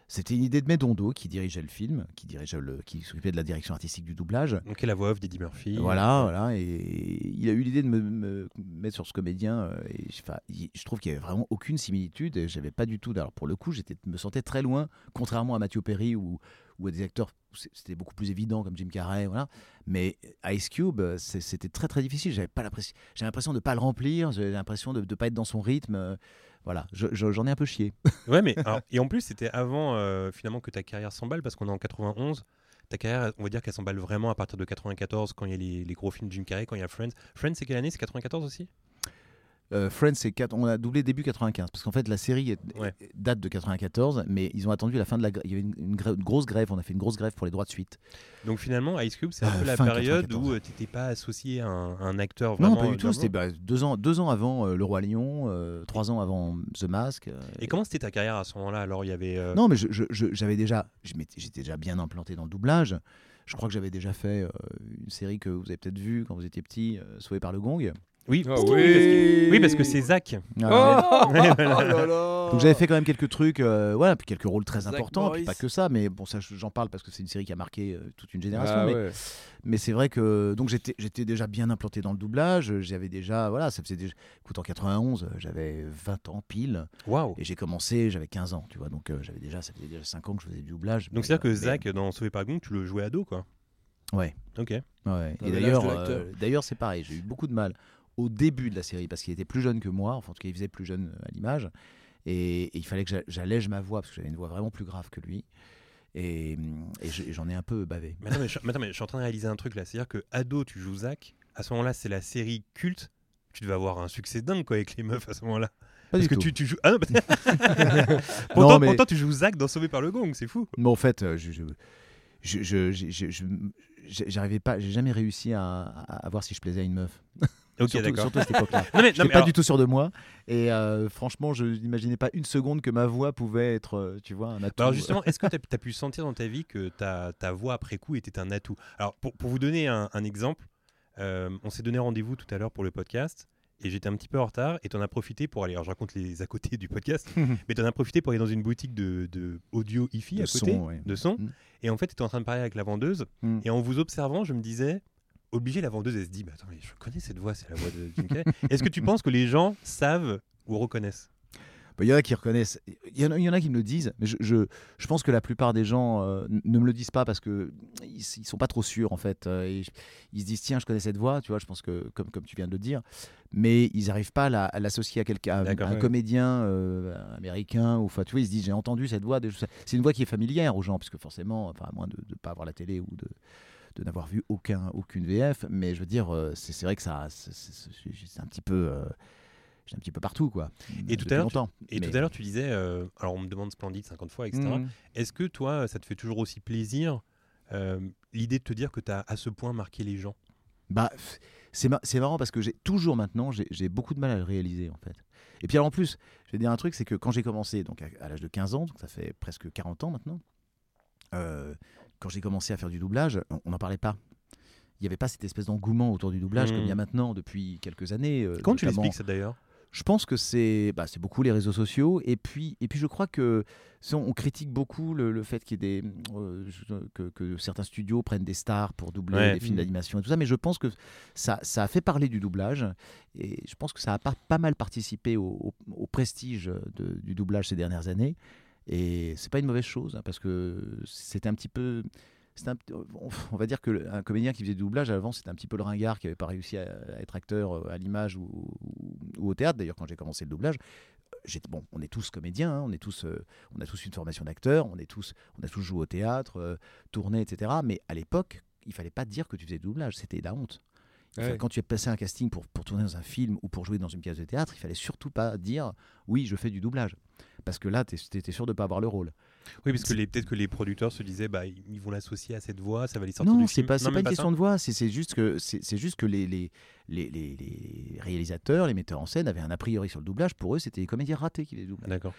c'était une idée de Medondo qui dirigeait le film, qui dirigeait le, qui s'occupait de la direction artistique du doublage. Donc, la voix off d'Eddie Murphy. Voilà, voilà, et il a eu l'idée de me, me mettre sur ce comédien. euh, Et, je trouve qu'il y avait vraiment aucune similitude. Et j'avais pas du tout. Alors pour le coup, j'étais, me sentais très loin, contrairement à Matthew Perry ou, ou à des acteurs. C'était beaucoup plus évident comme Jim Carrey, voilà. Mais Ice Cube, euh, c'était très très difficile. J'avais pas l'impression, j'avais l'impression de pas le remplir. J'avais l'impression de ne pas être dans son rythme. euh, Voilà, Je- je- j'en ai un peu chié. Ouais, mais et en plus, c'était avant euh, finalement que ta carrière s'emballe parce qu'on est en 91. Ta carrière, on va dire qu'elle s'emballe vraiment à partir de 94 quand il y a les, les gros films de Jim Carrey, quand il y a Friends. Friends, c'est quelle année? C'est 94 aussi? Euh, Friends, c'est on a doublé début 95 parce qu'en fait la série est- Ouais. date de 94, mais ils ont attendu la fin de la. grève. Il y avait une, une grève- une grosse grève. On a fait une grosse grève pour les droits de suite. Donc finalement, Ice Cube, c'est un Euh, peu la période 94. où tu n'étais pas associé à un, un acteur Non, vraiment. pas du tout. C'était bah, deux, ans, deux ans avant euh, Le Roi Lion, euh, trois ans avant The Mask. euh, Et comment c'était ta carrière à ce moment-là? Alors, il y avait. euh, Non, mais j'avais déjà, j'étais déjà bien implanté dans le doublage. Je crois que j'avais déjà fait euh, une série que vous avez peut-être vue quand vous étiez petit, euh, Sauvé par le Gong. Oui, Ah parce que- oui. oui, parce que, oui, parce que c'est Zach. Ah, Oh, Ouais, voilà. oh là là. Donc j'avais fait quand même quelques trucs, euh, voilà, puis quelques rôles très Zach importants, puis Morris. pas que ça, mais bon ça je- j'en parle parce que c'est une série qui a marqué euh, toute une génération. Ah mais ouais. mais c'est vrai que donc j'étais j'étais déjà bien implanté dans le doublage, j'avais déjà voilà, ça faisait déjà, écoute en 91, euh, j'avais 20 ans pile Waouh et j'ai commencé, j'avais 15 ans, tu vois. Donc euh, j'avais déjà ça faisait déjà 5 ans que je faisais du doublage. Donc mais, c'est-à-dire que euh, Zach, dans Sauvé par Gong, tu le jouais ado, quoi. ouais. Ok. Ouais. Et d'ailleurs, euh, d'ailleurs, c'est pareil. J'ai eu beaucoup de mal au début de la série parce qu'il était plus jeune que moi. Enfin, en tout cas, il faisait plus jeune euh, à l'image. Et, et il fallait que j'a- j'allège ma voix parce que j'avais une voix vraiment plus grave que lui. Et, et je- et j'en ai un peu bavé. Mais attends, mais je, mais attends, mais je suis en train de réaliser un truc là. C'est-à-dire que ado, tu joues Zach. À ce moment-là, c'est la série culte. Tu devais avoir un succès dingue quoi avec les meufs à ce moment-là. Pas Parce du que tout. tu, tu joues. Ah non, bah- pourtant, Non, mais- pourtant, tu joues Zach dans Sauvé par le Gong, c'est fou. Mais en fait, euh, je, je, je, je- je- je- je- je- j'arrivais pas, j'ai jamais réussi à, à, à voir si je plaisais à une meuf. Ok, surtout, d'accord. surtout à cette époque-là. Non, mais, Je non, mais pas alors- du tout sûr de moi. Et euh, franchement, je n'imaginais pas une seconde que ma voix pouvait être, euh, tu vois, un atout. bah alors justement, est-ce que tu as, pu sentir dans ta vie que ta, ta voix après coup était un atout? Alors pour, pour vous donner un, un exemple, euh, on s'est donné rendez-vous tout à l'heure pour le podcast et j'étais un petit peu en retard et tu en as profité pour aller, alors je raconte les à côté du podcast, mais tu en as profité pour aller dans une boutique de, de audio hi-fi De à côté, son, ouais. de son, Mm. et en fait tu étais en train de parler avec la vendeuse Mm. et en vous observant, je me disais, obligé la vendeuse, elle se dit, bah, attends, mais je connais cette voix, c'est la voix de Jim Carrey. Est-ce que tu penses que les gens savent ou reconnaissent? Bah, Il y en a qui reconnaissent. Il y en a, il y en a qui me le disent. Mais je, je, je pense que la plupart des gens euh, ne me le disent pas parce que ils, ils sont pas trop sûrs en fait. Euh, et je- ils se disent tiens, je connais cette voix. Tu vois, je pense que comme, comme tu viens de le dire. Mais ils n'arrivent pas à la- à l'associer à quelqu'un, à un ouais. comédien euh, américain ou enfin tu vois, ils se disent j'ai entendu cette voix. C'est une voix qui est familière aux gens parce que forcément, enfin à moins de ne pas avoir la télé ou de de n'avoir vu aucun aucune VF. Mais je veux dire, euh, c'est c'est vrai que ça, c'est- un petit peu. euh, J'ai un petit peu partout, quoi. Et tout à l'heure. Et Mais- tout à l'heure, tu disais, euh, alors on me demande Splendide 50 fois, etc. Mhm. Est-ce que toi, ça te fait toujours aussi plaisir euh, l'idée de te dire que tu as à ce point marqué les gens? Bah, c'est ma- c'est marrant parce que j'ai toujours maintenant, j'ai j'ai beaucoup de mal à le réaliser en fait. Et puis alors en plus, je vais dire un truc, c'est que quand j'ai commencé, donc à, à l'âge de 15 ans, donc ça fait presque 40 ans maintenant, euh, quand j'ai commencé à faire du doublage, on n'en parlait pas. Il n'y avait pas cette espèce d'engouement autour du doublage Mhm. comme il y a maintenant depuis quelques années. euh, Comment tu l'expliques ça d'ailleurs? Je pense que c'est bah, c'est beaucoup les réseaux sociaux. Et puis, et puis je crois que on critique beaucoup le, le fait qu'il y ait des, euh, que, que certains studios prennent des stars pour doubler Ouais. des films Mm. d'animation et tout ça. Mais je pense que ça, ça a fait parler du doublage. Et je pense que ça a pas, pas mal participé au, au- au prestige de- du doublage ces dernières années. Et c'est pas une mauvaise chose, hein, parce que c'était un petit peu. un on- va dire que le- un comédien qui faisait du doublage avant, c'était un petit peu le ringard qui n'avait pas réussi à, à être acteur euh, à l'image ou, ou- ou au théâtre. D'ailleurs, quand j'ai commencé le doublage, bon. On est tous comédiens, hein, on est tous, euh, on a tous une formation d'acteur, on est tous, on a tous joué au théâtre, euh, tourné, etc. Mais à l'époque, il fallait pas dire que tu faisais du doublage, c'était la honte. Ouais. Quand tu as passé un casting pour, pour tourner dans un film ou pour jouer dans une pièce de théâtre, il fallait surtout pas dire oui, je fais du doublage. Parce que là, tu étais sûr de pas avoir le rôle. Oui, parce que les- peut-être que les producteurs se disaient, bah, ils vont l'associer à cette voix, ça va les sortir Non, du film. pas, c'est pas une question ça de voix, c'est juste que, c'est juste que les, les, les, les- les réalisateurs, les metteurs en scène avaient un a priori sur le doublage. Pour eux, c'était les comédiens ratés qui faisaient le doublage. D'accord.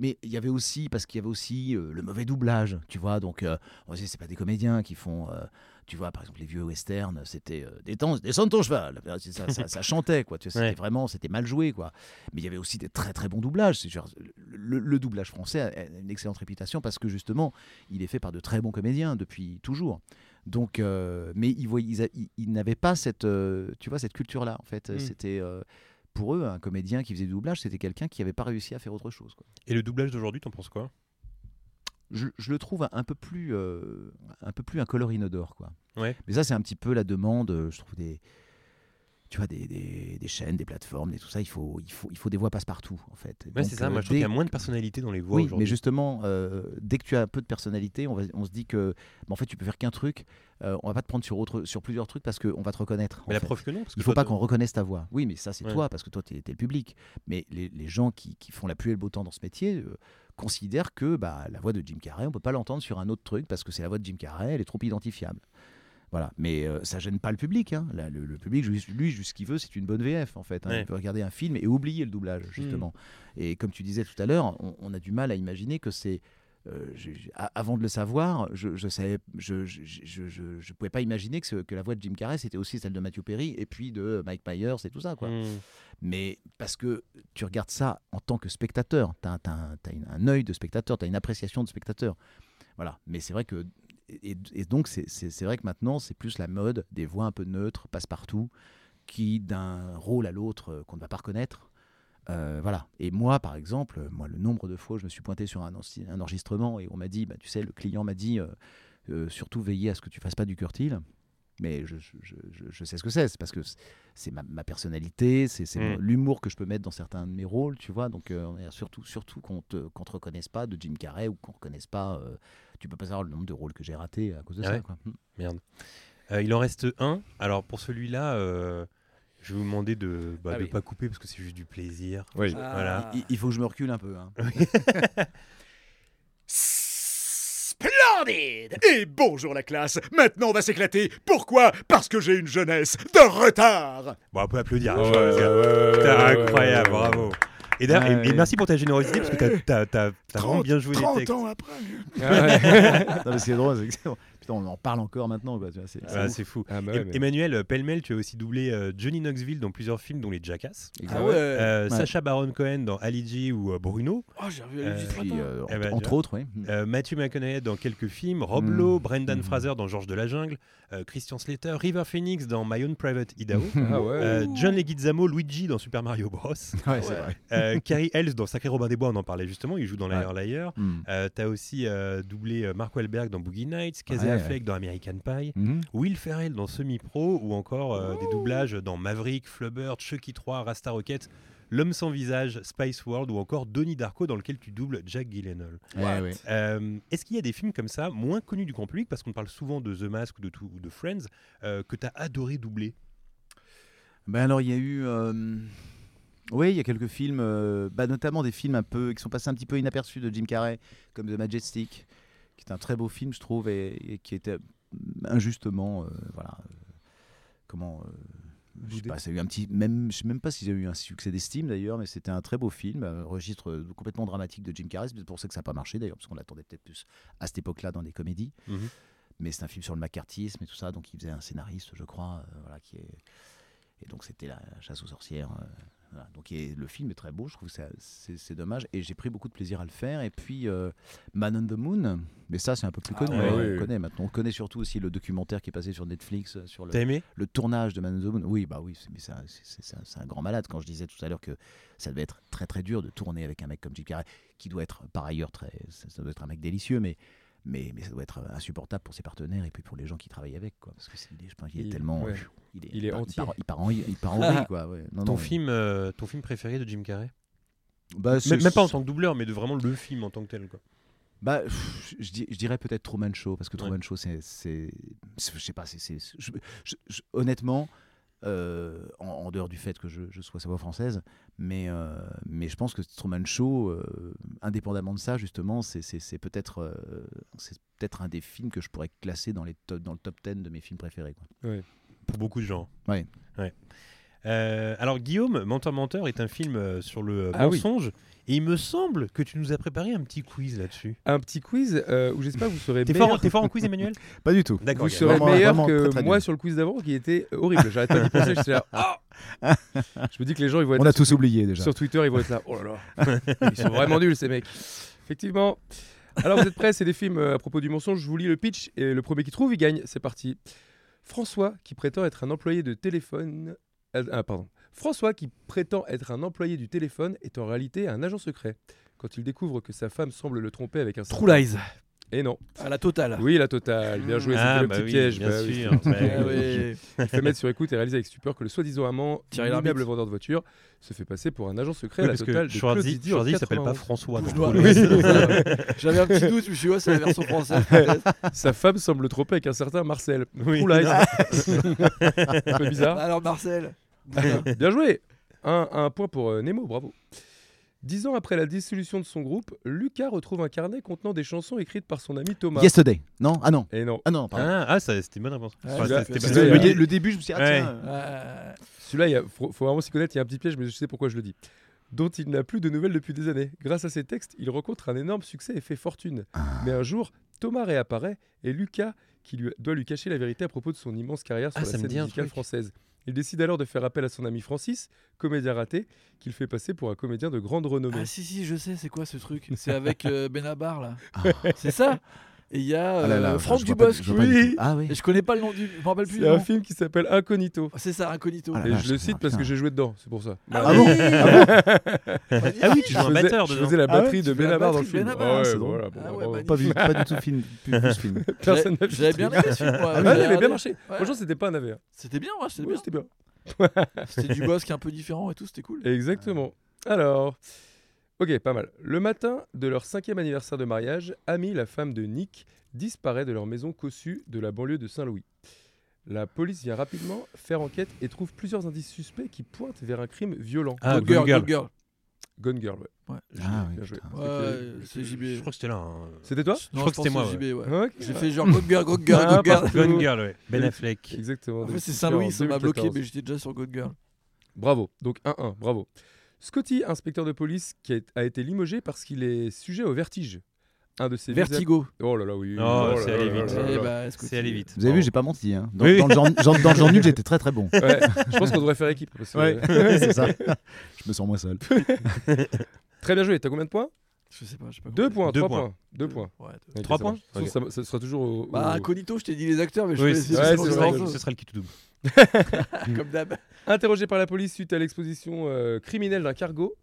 Mais il y avait aussi, parce qu'il y avait aussi euh, le mauvais doublage, tu vois. Donc, euh, on disait, c'est pas des comédiens qui font, euh, tu vois, par exemple, les vieux westerns, c'était euh, Détends- descends de ton cheval. Ça, ça- ça chantait, quoi. Tu vois, C'était Ouais. vraiment, c'était mal joué, quoi. Mais il y avait aussi des très très bons doublages. Genre, le, le doublage français a une excellente réputation parce que justement, il est fait par de très bons comédiens depuis toujours. Donc, euh, mais ils, ils, a- ils- ils n'avaient pas cette, euh, tu vois, cette culture-là. En fait, Mm. c'était euh, pour eux un comédien qui faisait du doublage, c'était quelqu'un qui n'avait pas réussi à faire autre chose. Quoi. Et le doublage d'aujourd'hui, t'en penses quoi? Je, je le trouve un peu plus, euh, un peu plus incolore inodore, quoi. Ouais. Mais ça, c'est un petit peu la demande, euh, je trouve des, tu vois, des, des- des chaînes, des plateformes, et tout ça. Il faut, il faut, il faut des voix passe-partout, en fait. Ouais, c'est ça. euh, Moi, je trouve dès- qu'il y a moins de personnalité dans les voix Oui, aujourd'hui. mais justement, euh, dès que tu as un peu de personnalité, on, va, on se dit que, bah, en fait, tu peux faire qu'un truc. on va pas te prendre sur, autre, sur plusieurs trucs parce qu'on va te reconnaître. Mais la fait. preuve que non. Parce que Il faut pas qu'on reconnaisse ta voix. Oui, mais ça, c'est Ouais. toi, parce que toi, tu es, le public. Mais les, les gens qui, qui font la pluie et le beau temps dans ce métier considèrent que bah, la voix de Jim Carrey, on peut pas l'entendre sur un autre truc parce que c'est la voix de Jim Carrey, elle est trop identifiable. Voilà, mais euh, ça gêne pas le public. hein. Là, le, le public, lui, ce qu'il veut, c'est une bonne VF en fait. hein. Ouais. Il peut regarder un film et oublier le doublage justement. Et comme tu disais tout à l'heure, on, on a du mal à imaginer que c'est euh, je- je- a- avant de le savoir, je savais, je pouvais pas imaginer que, ce- que la voix de Jim Carrey c'était aussi celle de Matthew Perry et puis de Mike Myers et tout ça quoi. Hmm. Mais parce que tu regardes ça en tant que spectateur, tu as, un œil de spectateur, tu as une appréciation de spectateur. Voilà. Mais c'est vrai que. Et, et donc, c'est vrai que maintenant, c'est plus la mode des voix un peu neutres, passe-partout, qui d'un rôle à l'autre euh, qu'on ne va pas reconnaître. Euh, voilà. Et moi, par exemple, moi, le nombre de fois où je me suis pointé sur un, enregistrement et on m'a dit, bah, tu sais, le client m'a dit, euh, euh, surtout veiller à ce que tu fasses pas du curtil. Mais je, je- je- je- je sais ce que c'est, c'est parce que c'est- ma, ma personnalité, c'est Mm. l'humour que je peux mettre dans certains de mes rôles, tu vois. Donc, surtout, surtout qu'on te, qu'on te reconnaisse pas de Jim Carrey ou qu'on ne reconnaisse pas. tu peux pas savoir le nombre de rôles que j'ai ratés à cause de Ah ça. ouais quoi. Mm. Merde. Il en reste un. Alors pour celui-là, je vais vous demander de ne Ah oui. pas couper parce que c'est juste du plaisir. Oui. Voilà. Il, il faut que je me recule un peu. hein. Splendide Et bonjour la classe Maintenant on va s'éclater. Pourquoi? Parce que j'ai une jeunesse de retard Bon, on peut applaudir. Ouais, ouais, ouais, ouais, incroyable, ouais, ouais. bravo. Et, Ouais, merci pour ta générosité parce que t'as- t'as t'as- t'as vraiment 30 bien joué les 30 textes. ans après Ah ouais. Non, mais c'est drôle, c'est excellent. Putain, on en parle encore maintenant. Tu c'est- Ah, c'est fou. Ah bah ouais, mais- Emmanuel euh, Pêle-mêle, tu as aussi doublé euh, Johnny Knoxville dans plusieurs films, dont les Jackass. Ah ouais. Euh, Ouais. Sacha Baron Cohen dans Ali G ou euh, Bruno. Oh, j'ai revu Puis, euh, Eh ben, entre, tu autres, oui. Euh, Matthew McConaughey dans quelques films, Rob Mm. Lowe, Brendan Mm. Fraser dans Georges de la Jungle, euh, Christian Slater, River Phoenix dans My Own Private Idaho, Ah ouais. euh, John Leguizamo, Luigi dans Super Mario Bros, Ouais, c'est vrai. euh, Carrie Ells dans Sacré Robin des Bois, on en parlait justement, il joue dans Ouais. Liar Liar. Mm. Euh, T'as aussi euh, doublé euh, Mark Wahlberg dans Boogie Nights, Casey Affleck dans American Pie, Mhm. Will Ferrell dans Semi-Pro ou encore euh, des doublages dans Maverick, Flubber, Chucky 3, Rasta Rocket, L'homme sans visage, Spice World ou encore Donnie Darko dans lequel tu doubles Jack Gyllenhaal. Ouais, ouais. Euh, Est-ce qu'il y a des films comme ça, moins connus du grand public, parce qu'on parle souvent de The Mask ou de, tout- ou de Friends, euh, que tu as adoré doubler? Ben alors, il y a eu. euh, Oui, il y a quelques films, euh, bah, notamment des films un peu qui sont passés un petit peu inaperçus de Jim Carrey, comme The Majestic, qui est un très beau film, je trouve, et, et qui était injustement, euh, voilà, euh, comment. euh, je sais pas, ça a eu un petit, même, je sais même pas s'il a eu un succès d'estime d'ailleurs, mais c'était un très beau film, un registre complètement dramatique de Jim Carrey. C'est pour ça que ça n'a pas marché d'ailleurs, parce qu'on l'attendait peut-être plus à cette époque-là dans les comédies. Mhm. Mais c'est un film sur le macartisme et tout ça, donc il faisait un scénariste, je crois, voilà, qui est. Et donc c'était la chasse aux sorcières. Voilà. Donc et le film est très beau, je trouve que c'est c'est dommage. Et j'ai pris beaucoup de plaisir à le faire. Et puis euh, Man on the Moon, mais ça c'est un peu plus Ah connu. ouais. hein, Oui. on connaît maintenant. On connaît surtout aussi le documentaire qui est passé sur Netflix euh, sur le, T'as aimé? le tournage de Man on the Moon. Oui, bah oui, c'est- mais c'est- un, c'est un grand malade. Quand je disais tout à l'heure que ça devait être très très dur de tourner avec un mec comme Jim Carrey, qui doit être par ailleurs très, ça doit être un mec délicieux, mais mais, mais ça doit être insupportable pour ses partenaires et puis pour les gens qui travaillent avec, quoi. Parce que c'est, je pense qu'il est Il- tellement, ouais. il est, Il est entier. il part en, il part en vrille, quoi. ouais. Non, ton, non, film, euh, ton film préféré de Jim Carrey? Bah, même, même pas en tant que doubleur, mais de vraiment le film en tant que tel. Quoi. Bah, je, je dirais peut-être Truman Show parce que Ouais. Truman Show, c'est, je sais pas, c'est, honnêtement, euh, en, en dehors du fait que je, je sois sa voix française, mais, euh, mais je pense que Truman Show, euh, indépendamment de ça, justement, c'est, peut-être, c'est peut-être un des films que je pourrais classer dans les top, dans le top 10 de mes films préférés. Quoi. Pour beaucoup de gens. Ouais. Euh, alors Guillaume, Menteur Menteur est un film sur le Ah oui. Et il me semble que tu nous as préparé un petit quiz là-dessus. Un petit quiz euh, où j'espère que vous serez T'es meilleur. fort, t'es fort en quiz, Emmanuel? Pas du tout. D'accord. Vous serez Vraiment- meilleur vraiment que très, très moi sur le quiz d'avant qui était horrible. J'arrête pas d'y penser. J'étais là. Oh je me dis que les gens ils vont être On a tous oublié déjà. sur Twitter, ils vont être là. Oh là là. Ils sont vraiment nuls ces mecs. Effectivement. Alors vous êtes prêts C'est des films euh, à propos du mensonge. Je vous lis le pitch et le premier qui trouve, il gagne. C'est parti. François qui prétend être un employé de téléphone. euh, Ah, pardon. François qui prétend être un employé du téléphone est en réalité un agent secret. Quand il découvre que sa femme semble le tromper avec un True Lies, Et non. à la totale. Oui, la totale. Bien joué. Ah, C'était le bah petit oui, piège. bien bah oui. sûr. Bah Ah oui. Il fait mettre sur écoute et réaliser avec stupeur que le soi-disant amant, Lhermitte. vendeur de voitures, se fait passer pour un agent secret Oui, à la parce totale que de Schwarzy, Schwarzy s'appelle pas 91. François. J'avais un petit doute, je me suis dit, ouais, c'est la version française. Sa femme semble le tromper avec un certain Marcel. Oui. True Lies. un peu bizarre. Alors Marcel, Bien joué. Un, un point pour euh, Nemo, bravo. Dix ans après la dissolution de son groupe, Lucas retrouve un carnet contenant des chansons écrites par son ami Thomas. Yesterday. Non? Ah non. Et non. Ah non, pardon. Ah, ah, ça, c'était une bonne réponse. Enfin, c'était- le, début, je me suis dit, ah, Ouais. tiens, Euh, Celui-là, il faut, faut vraiment s'y connaître, il y a un petit piège, mais je sais pourquoi je le dis. Dont il n'a plus de nouvelles depuis des années. Grâce à ces textes, il rencontre un énorme succès et fait fortune. Mais un jour, Thomas réapparaît et Lucas, qui lui, doit lui cacher la vérité à propos de son immense carrière sur Ah, la ça me scène musicale truc. française. Il décide alors de faire appel à son ami Francis, comédien raté, qu'il fait passer pour un comédien de grande renommée. Ah si si, je sais, c'est quoi ce truc? C'est avec euh, Benabar là. C'est ça? Et il y a Ah là là, euh, Franck Dubosc. je du oui. Ah oui. Et je connais pas le nom du. Je me rappelle plus. C'est du un film qui s'appelle Incognito. C'est ça, Incognito. Ah Et je le cite parce que j'ai joué dedans, c'est pour ça. Ah Ah bon oui Ah oui, tu joues un batteur je faisais la Ah ouais, batterie de Benabar dans le film. Ah Ah. Pas du tout film. Personne n'a vu J'avais ce bien aimé ce film. Ah il avait bien marché. Franchement, c'était pas un navet. hein. C'était bien, c'était bien. C'était bien. C'était du Bosque un peu différent et tout, c'était cool. Exactement. Alors, ok, pas mal. Le matin de leur cinquième anniversaire de mariage, Amy, la femme de Nick, disparaît de leur maison cossue de la banlieue de Saint-Louis. La police vient rapidement faire enquête et trouve plusieurs indices suspects qui pointent vers un crime violent. Ah, Good Girl, Gone Girl. Girl. Gone Girl, ouais. Ouais. Ah oui, Bien joué. Ouais, c'est JB. Je crois que c'était là. hein. C'était toi Non, crois que je c'était moi, ouais. J'ai fait genre Good Girl, Good Girl, Ah, Good Girl. Gone Girl, ouais. Ben Affleck. Exactement. En fait, c'est 2014, Saint-Louis, ça m'a bloqué, 2014. mais j'étais déjà sur Good Girl. Bravo, donc 1-1, bravo. Scotty, inspecteur de police, qui a, a été limogé parce qu'il est sujet au vertige. Un de ses Vertigo. visages- Oh là là, oui. Oh, là c'est allé là vite. Eh bah, C'est allé. Vous avez vu, Bravo. j'ai pas menti. Hein. Dans, Oui. dans le genre, genre- dans le genre nul, j'étais très très bon. Ouais, je pense qu'on devrait faire équipe. parce que- Ouais, c'est ça. Je me sens moins seul. Très bien joué, t'as combien de points Je sais pas, je sais pas. Deux points, Deux trois points. points. Deux points. Ouais, deux. Ok, Trois ça points façon, ça, ça sera toujours au. au- Bah, Incognito, je t'ai dit les acteurs, mais je essayer ouais, ce sera le qui tout double. Comme d'hab. Interrogé par la police suite à l'exposition euh, criminelle d'un cargo,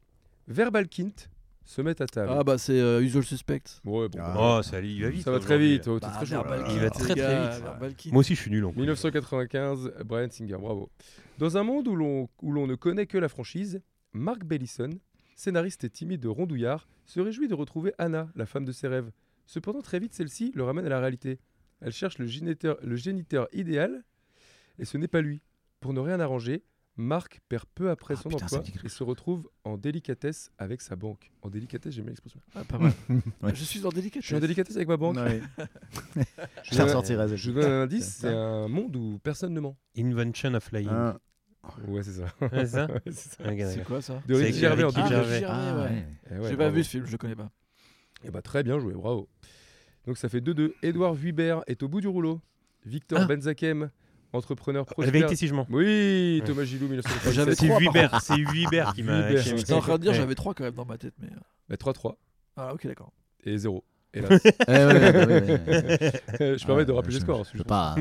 Verbal Kint se met à table. Ah bah c'est euh, Usual Suspect. Ouais, bon, Ah. bah, Oh, ça, il va vite. ça va très aujourd'hui. vite. oh, t'es Bah, très chaud. Verbal Il va les très, très gars, vite. Verbal. Moi aussi, je suis nul en coup. 1995, Brian Singer, bravo. Dans un monde où l'on où l'on ne connaît que la franchise, Mark Bellison, scénariste et timide de Rondouillard, se réjouit de retrouver Anna, la femme de ses rêves. Cependant, très vite, celle-ci le ramène à la réalité. Elle cherche le géniteur, le géniteur idéal, et ce n'est pas lui. Pour ne rien arranger, Mark perd peu après Ah, son putain, emploi et se retrouve en délicatesse avec sa banque. En délicatesse, j'aime bien l'expression. Ah, pas mal. Ouais. Je suis en délicatesse. Je suis en délicatesse avec ma banque. Ouais. Je, Je la donne- ressortirai, celle-ci. je donne un indice, c'est un monde où personne ne ment. Invention of Lying. Ah, Ouais, c'est ça. Ouais, c'est ça Ouais, c'est ça. Quoi ça De Ricky Gervais en Ricky Ah, 2009. Gervais. Ricky Gervais, ouais. ouais. Ouais, J'ai pas bravo. vu ce film, je connais pas. Eh bah, très bien joué, bravo. Donc ça fait 2-2. Édouard Vuibert est au bout du rouleau. Victor Ah. Benzakem entrepreneur La prospère. vérité si je mens. Oui. Thomas Gilou, J'avais 1997. C'est Hubert, c'est Hubert qui m'a. J'étais en train de dire, Ouais. j'avais 3 quand même dans ma tête. Mais... euh, Bah, 3-3 Ah, ok, d'accord. et 0. Et là, Eh ouais, ouais, ouais, ouais. je permets de Ah, rappeler les scores. Je peux pas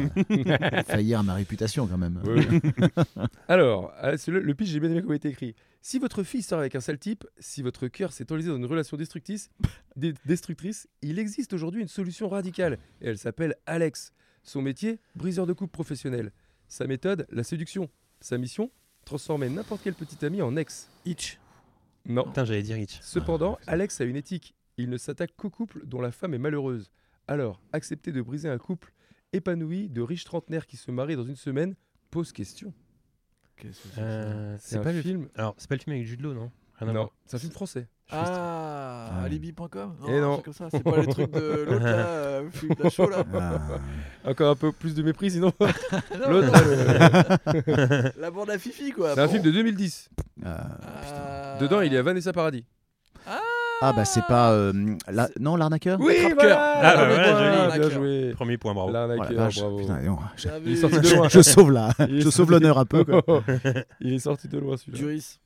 faillir à ma réputation quand même. Alors, ah, le, pitch, j'ai bien aimé comment il était écrit. Si votre fille sort avec un sale type, si votre cœur s'est enlisé dans une relation destructrice, destructrice, il existe aujourd'hui une solution radicale. Et elle s'appelle Alex. Son métier, briseur de couple professionnel. Sa méthode, la séduction. Sa mission, transformer n'importe quel petit ami en ex. Itch. Non. Putain, j'allais dire Hitch. Cependant, Alex a une éthique. Il ne s'attaque qu'aux couples dont la femme est malheureuse. Alors, accepter de briser un couple épanoui de riches trentenaires qui se marient dans une semaine pose question. Qu'est-ce que c'est que ça? Euh, C'est C'est un pas le film. Alors, c'est pas le film avec Jude Law, non? Rien à Non, c'est un film français. Ah, Ouais. alibi.com Eh non. c'est comme ça. C'est pas les trucs de l'autre là, Philippe Lachaud là. Ah. Encore un peu plus de mépris sinon. Non, L'autre, non, la bande à Fifi quoi. C'est un film de 2010. Ah. Ah. Dedans, il y a Vanessa Paradis. Ah, bah c'est pas. euh, la- Non, l'arnaqueur Oui, voilà, Ah, bah Premier voilà, point, joli. Bien joué. Premier point, bravo. Oh la L'arnaqueur, vache, bravo. putain, non, je, Bien Il est sorti de loin. je sauve là. Je sauve l'honneur un peu. Quoi. il est sorti de loin celui-là. Duris.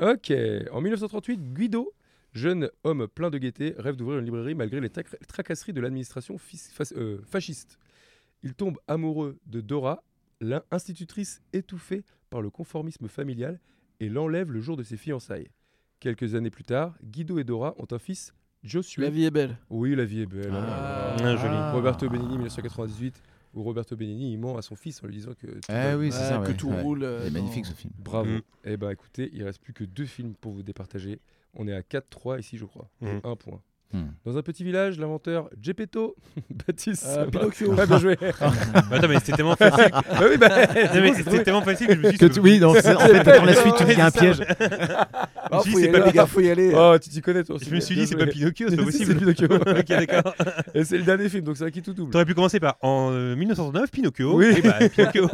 Ok, en 1938, Guido, jeune homme plein de gaieté, rêve d'ouvrir une librairie malgré les tracasseries de l'administration euh, fasciste. Il tombe amoureux de Dora, l'institutrice étouffée par le conformisme familial, et l'enlève le jour de ses fiançailles. Quelques années plus tard, Guido et Dora ont un fils, Josué. La vie est belle. Oui, la vie est belle. hein. Ah. Ah, joli. Roberto Benigni, 1998, où Roberto Benigni il ment à son fils en lui disant que. tout Eh va- oui, c'est Ouais, ça. que ouais, tout ouais. roule, euh, magnifique ce film. Bravo. Mm. Eh ben écoutez, il reste plus que deux films pour vous départager. On est à 4-3 ici, je crois. Mm. un point. Hmm. Dans un petit village, l'inventeur Geppetto, Baptiste. Euh, Sabin- Pinocchio. Ouais, bien joué. Bah, attends, mais c'était tellement facile. bah oui, bah, Non, c'est c'est c'était tellement facile que je me suis dit. Que c'est tu- oui, c'est- en fait, dans la suite, tu me dis un piège. Ah, Si, faut y c'est aller, pas les gars, faut y aller. Oh, tu t'y connais toi aussi. Je me suis dit, c'est pas Pinocchio, c'est pas Si, possible. c'est Pinocchio. ok, d'accord. Et c'est le dernier film, donc c'est un qui tout double. T'aurais pu commencer par en euh, 1969, Pinocchio. Oui. Et bah, Pinocchio.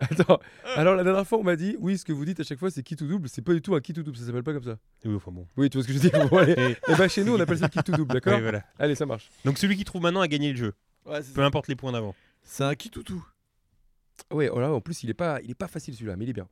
Attends, alors la dernière fois, on m'a dit, oui, ce que vous dites à chaque fois, c'est qui tout double. C'est pas du tout un qui tout double, ça s'appelle pas comme ça. oui, enfin bon. Oui, tu vois ce que je. Et- Et bah chez nous, on appelle ça qui tout double, d'accord voilà. Allez, ça marche. Donc celui qui trouve maintenant a gagné le jeu. Ouais, Peu importe les points d'avant. C'est un qui toutou. Ouais, oh là, en plus, il est pas, il est pas facile celui-là, mais il est bien.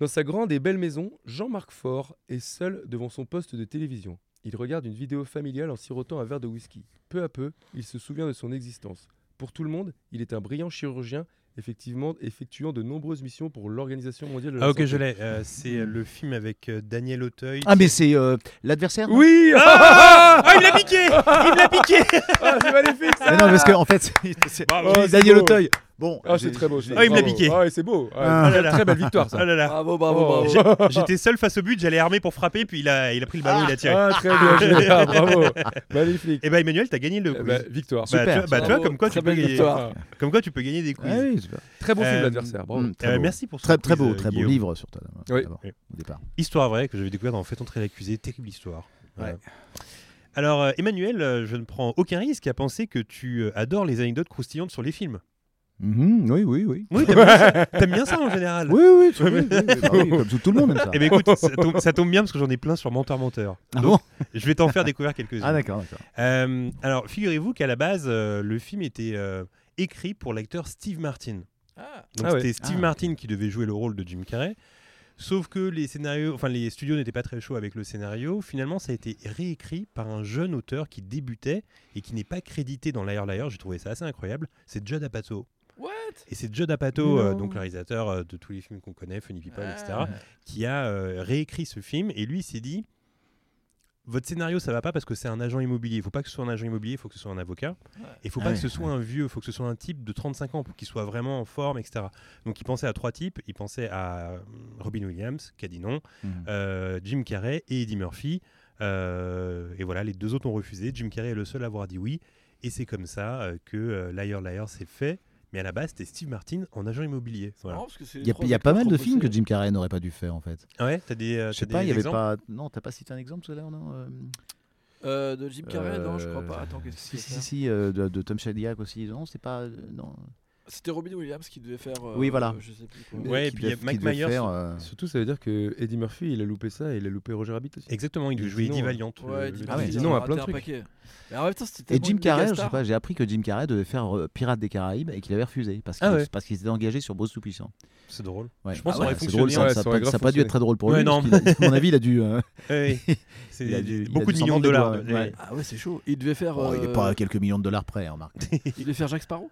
Dans sa grande et belle maison, Jean-Marc Faure est seul devant son poste de télévision. Il regarde une vidéo familiale en sirotant un verre de whisky. Peu à peu, il se souvient de son existence. Pour tout le monde, il est un brillant chirurgien, effectivement effectuant de nombreuses missions pour l'Organisation mondiale de la Ah ok, santé. je l'ai. Euh, c'est euh, le film avec euh, Daniel Auteuil. Ah, mais c'est euh, l'adversaire non? Oui Ah, Ah, il l'a piqué Il l'a piqué Ah, c'est magnifique ça Mais non, parce qu'en en fait, c'est- Bravo. Daniel. Auteuil. Bon, Ah, c'est j'ai- très beau. j'ai- ça. Ah, il me l'a Bravo. piqué. Ah, ouais, c'est beau. Ah. Ah, très belle victoire ça. Oh là là Bravo, bravo, Oh. bravo. J'étais seul face au but, j'allais armer pour frapper, puis il a, il a pris le ballon, il a tiré. Ah, très bien joué. Ah, bravo. Magnifique. Et bah Emmanuel, t'as gagné le Eh quiz. victoire. Bah, tu super, vois, bah, tu vois, Bravo, comme quoi tu peux gagner. victoire. Comme quoi tu peux gagner des quiz. Ah oui, super. Très bon film Euh, l'adversaire. Bravo. mm, très Euh, beau. merci pour ce Très, très beau, euh, très beau livre sur toi. Oui. Au départ. Histoire vraie que j'avais découvert dans Fait entrer l'accusé, terrible histoire. Ouais. Alors euh, Emmanuel, euh, je ne prends aucun risque à penser que tu euh, adores les anecdotes croustillantes sur les films. Mhm, oui, oui, oui. Oui, t'aimes bien, ça- t'aimes bien ça en général. Oui, oui, tu- oui, oui, oui, bah oui, comme tout, tout le monde aime ça. Eh ben écoute, ça tombe, ça tombe bien parce que j'en ai plein sur Menteur Menteur. Ah Donc, bon? je vais t'en faire découvrir quelques-uns. Ah d'accord, d'accord. Euh, alors, figurez-vous qu'à la base, euh, le film était euh, écrit pour l'acteur Steve Martin. Ah, Donc Ah ouais. c'était Steve Ah. Martin qui devait jouer le rôle de Jim Carrey. Sauf que les scénarios, enfin les studios n'étaient pas très chauds avec le scénario. Finalement, ça a été réécrit par un jeune auteur qui débutait et qui n'est pas crédité dans Liar Liar. J'ai trouvé ça assez incroyable. C'est Judd Apatow. Et c'est Judd Apatow, euh, donc le réalisateur euh, de tous les films qu'on connaît, Funny People, etc., Ah. qui a euh, réécrit ce film. Et lui, il s'est dit votre scénario, ça va pas parce que c'est un agent immobilier. Il faut pas que ce soit un agent immobilier, il faut que ce soit un avocat. Ouais. Et il faut Ah pas ouais, que ce soit un vieux, il faut que ce soit un type de 35 ans pour qu'il soit vraiment en forme, etc. Donc il pensait à trois types. Il pensait à Robin Williams, qui a dit non, Mhm. euh, Jim Carrey et Eddie Murphy. Euh, et voilà, les deux autres ont refusé. Jim Carrey est le seul à avoir dit oui. Et c'est comme ça euh, que euh, Liar Liar s'est fait. Mais à la base, c'était Steve Martin en agent immobilier. Voilà. parce que Il y a, y pas mal de films que. Jim Carrey n'aurait pas dû faire en fait. Ah ouais, t'as des, euh, Je sais pas, il y avait pas. Non, t'as pas cité un exemple tout à l'heure, non euh, Euh, de Jim Carrey, non, je crois pas. Attends, qu'est-ce Si, si, si, euh, de, de Tom Shadyac aussi. Non, c'est pas. euh, non. C'était Robin Williams qui devait faire. euh, Oui, voilà. Je sais plus quoi. Ouais, et puis il y a Mike Myers. faire, euh, Surtout, ça veut dire que Eddie Murphy, il a loupé ça et il a loupé Roger Rabbit aussi. Exactement, il devait jouer Eddie euh, Valiant. Ouais, le- Ah ouais. Sinon, à plein de trucs. paquet. Mais en même temps, c'était Et Jim Carrey, je sais pas, j'ai appris que Jim Carrey devait faire euh, Pirates des Caraïbes et qu'il avait refusé parce qu'il Ah ouais. parce qu'il s'était engagé sur Bruce Tout-Puissant. C'est drôle. Ouais. Je pense Ah que ça aurait ouais, drôle, fonctionné. ça, Ouais, ça, ça pas- grave ça a pas dû être très drôle pour Ouais, lui. non. a- à mon avis, il a dû. euh, Ouais, c'est Il a dû- il a beaucoup dû de millions de dollars. Ah ouais, c'est chaud. Il devait faire. oh, il est pas à quelques millions de dollars près, remarque. Il devait faire Jacques Sparrow.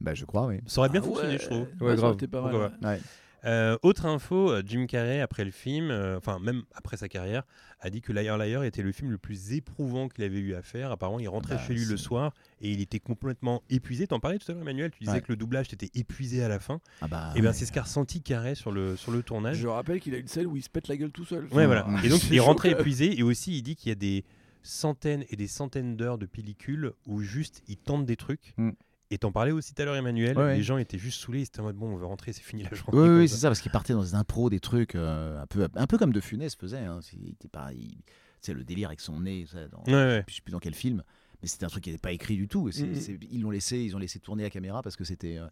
Bah, je crois, oui. Ça aurait bien Ah fonctionné, ouais. je trouve. Ouais, Ouais, ça grave. aurait été pas mal. Ouais. Ouais. Euh, autre info, euh, Jim Carrey, après le film, euh, enfin même après sa carrière, a dit que Liar Liar était le film le plus éprouvant qu'il avait eu à faire. Apparemment, il rentrait Bah, chez lui le soir et il était complètement épuisé. T'en parlais tout à l'heure, Emmanuel, tu disais Ouais. que le doublage t'était épuisé à la fin. Ah bah, et bien ouais. c'est ce qu'a ressenti Carrey sur le, sur le tournage. Je rappelle qu'il a une scène où il se pète la gueule tout seul. Ouais, voilà. Et donc il même. épuisé et aussi il dit qu'il y a des centaines et des centaines d'heures de pellicule où juste il tente des trucs. Mm. Et t'en parlais aussi tout à l'heure, Emmanuel. Ouais, ouais. Les gens étaient juste saoulés. Ils étaient en mode bon, on veut rentrer, c'est fini la journée. Oui, oui, ça. c'est ça, parce qu'il partait dans des impros, des trucs euh, un, peu, un peu comme De Funès faisait. Hein. C'est- Il était pas, il- c'est le délire avec son nez, ça, dans, Ouais, ouais. je sais plus dans quel film, mais c'était un truc qui n'était pas écrit du tout. et Mhm. c'est- ils l'ont laissé, ils ont laissé tourner la caméra parce que c'était. euh,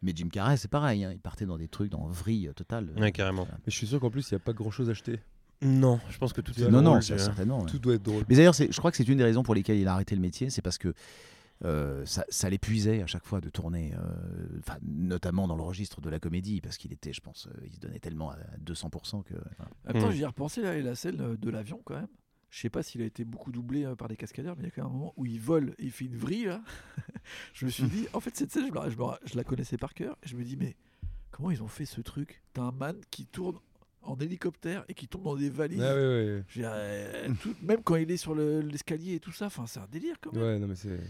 Mais Jim Carrey, c'est pareil, hein, il partait dans des trucs, dans vrille totale. Ouais, carrément. Voilà. Mais je suis sûr qu'en plus, il n'y a pas grand chose à acheter. Non, je pense que tout est Non, non, drôle, tu vois. certainement. ouais. Tout doit être drôle. Mais d'ailleurs, je crois que c'est une des raisons pour lesquelles il a arrêté le métier, c'est parce que euh, ça, ça l'épuisait à chaque fois de tourner, euh, enfin, notamment dans le registre de la comédie, parce qu'il était, je pense, euh, il se donnait tellement à 200% que. voilà. En même temps, Mm. j'y ai repensé là, la scène euh, de l'avion quand même. Je sais pas s'il a été beaucoup doublé euh, par des cascadeurs, mais il y a quand même un moment où il vole et il fait une vrille. Là. je me suis dit, en fait, cette scène, je, me la- je me la- je la connaissais par cœur. Et je me dis, mais comment ils ont fait ce truc? T'as un man qui tourne en hélicoptère et qui tombe dans des valises. Ah dire, euh, tout- même quand il est sur le- l'escalier et tout ça, c'est un délire quand même. Ouais, non, mais c'est.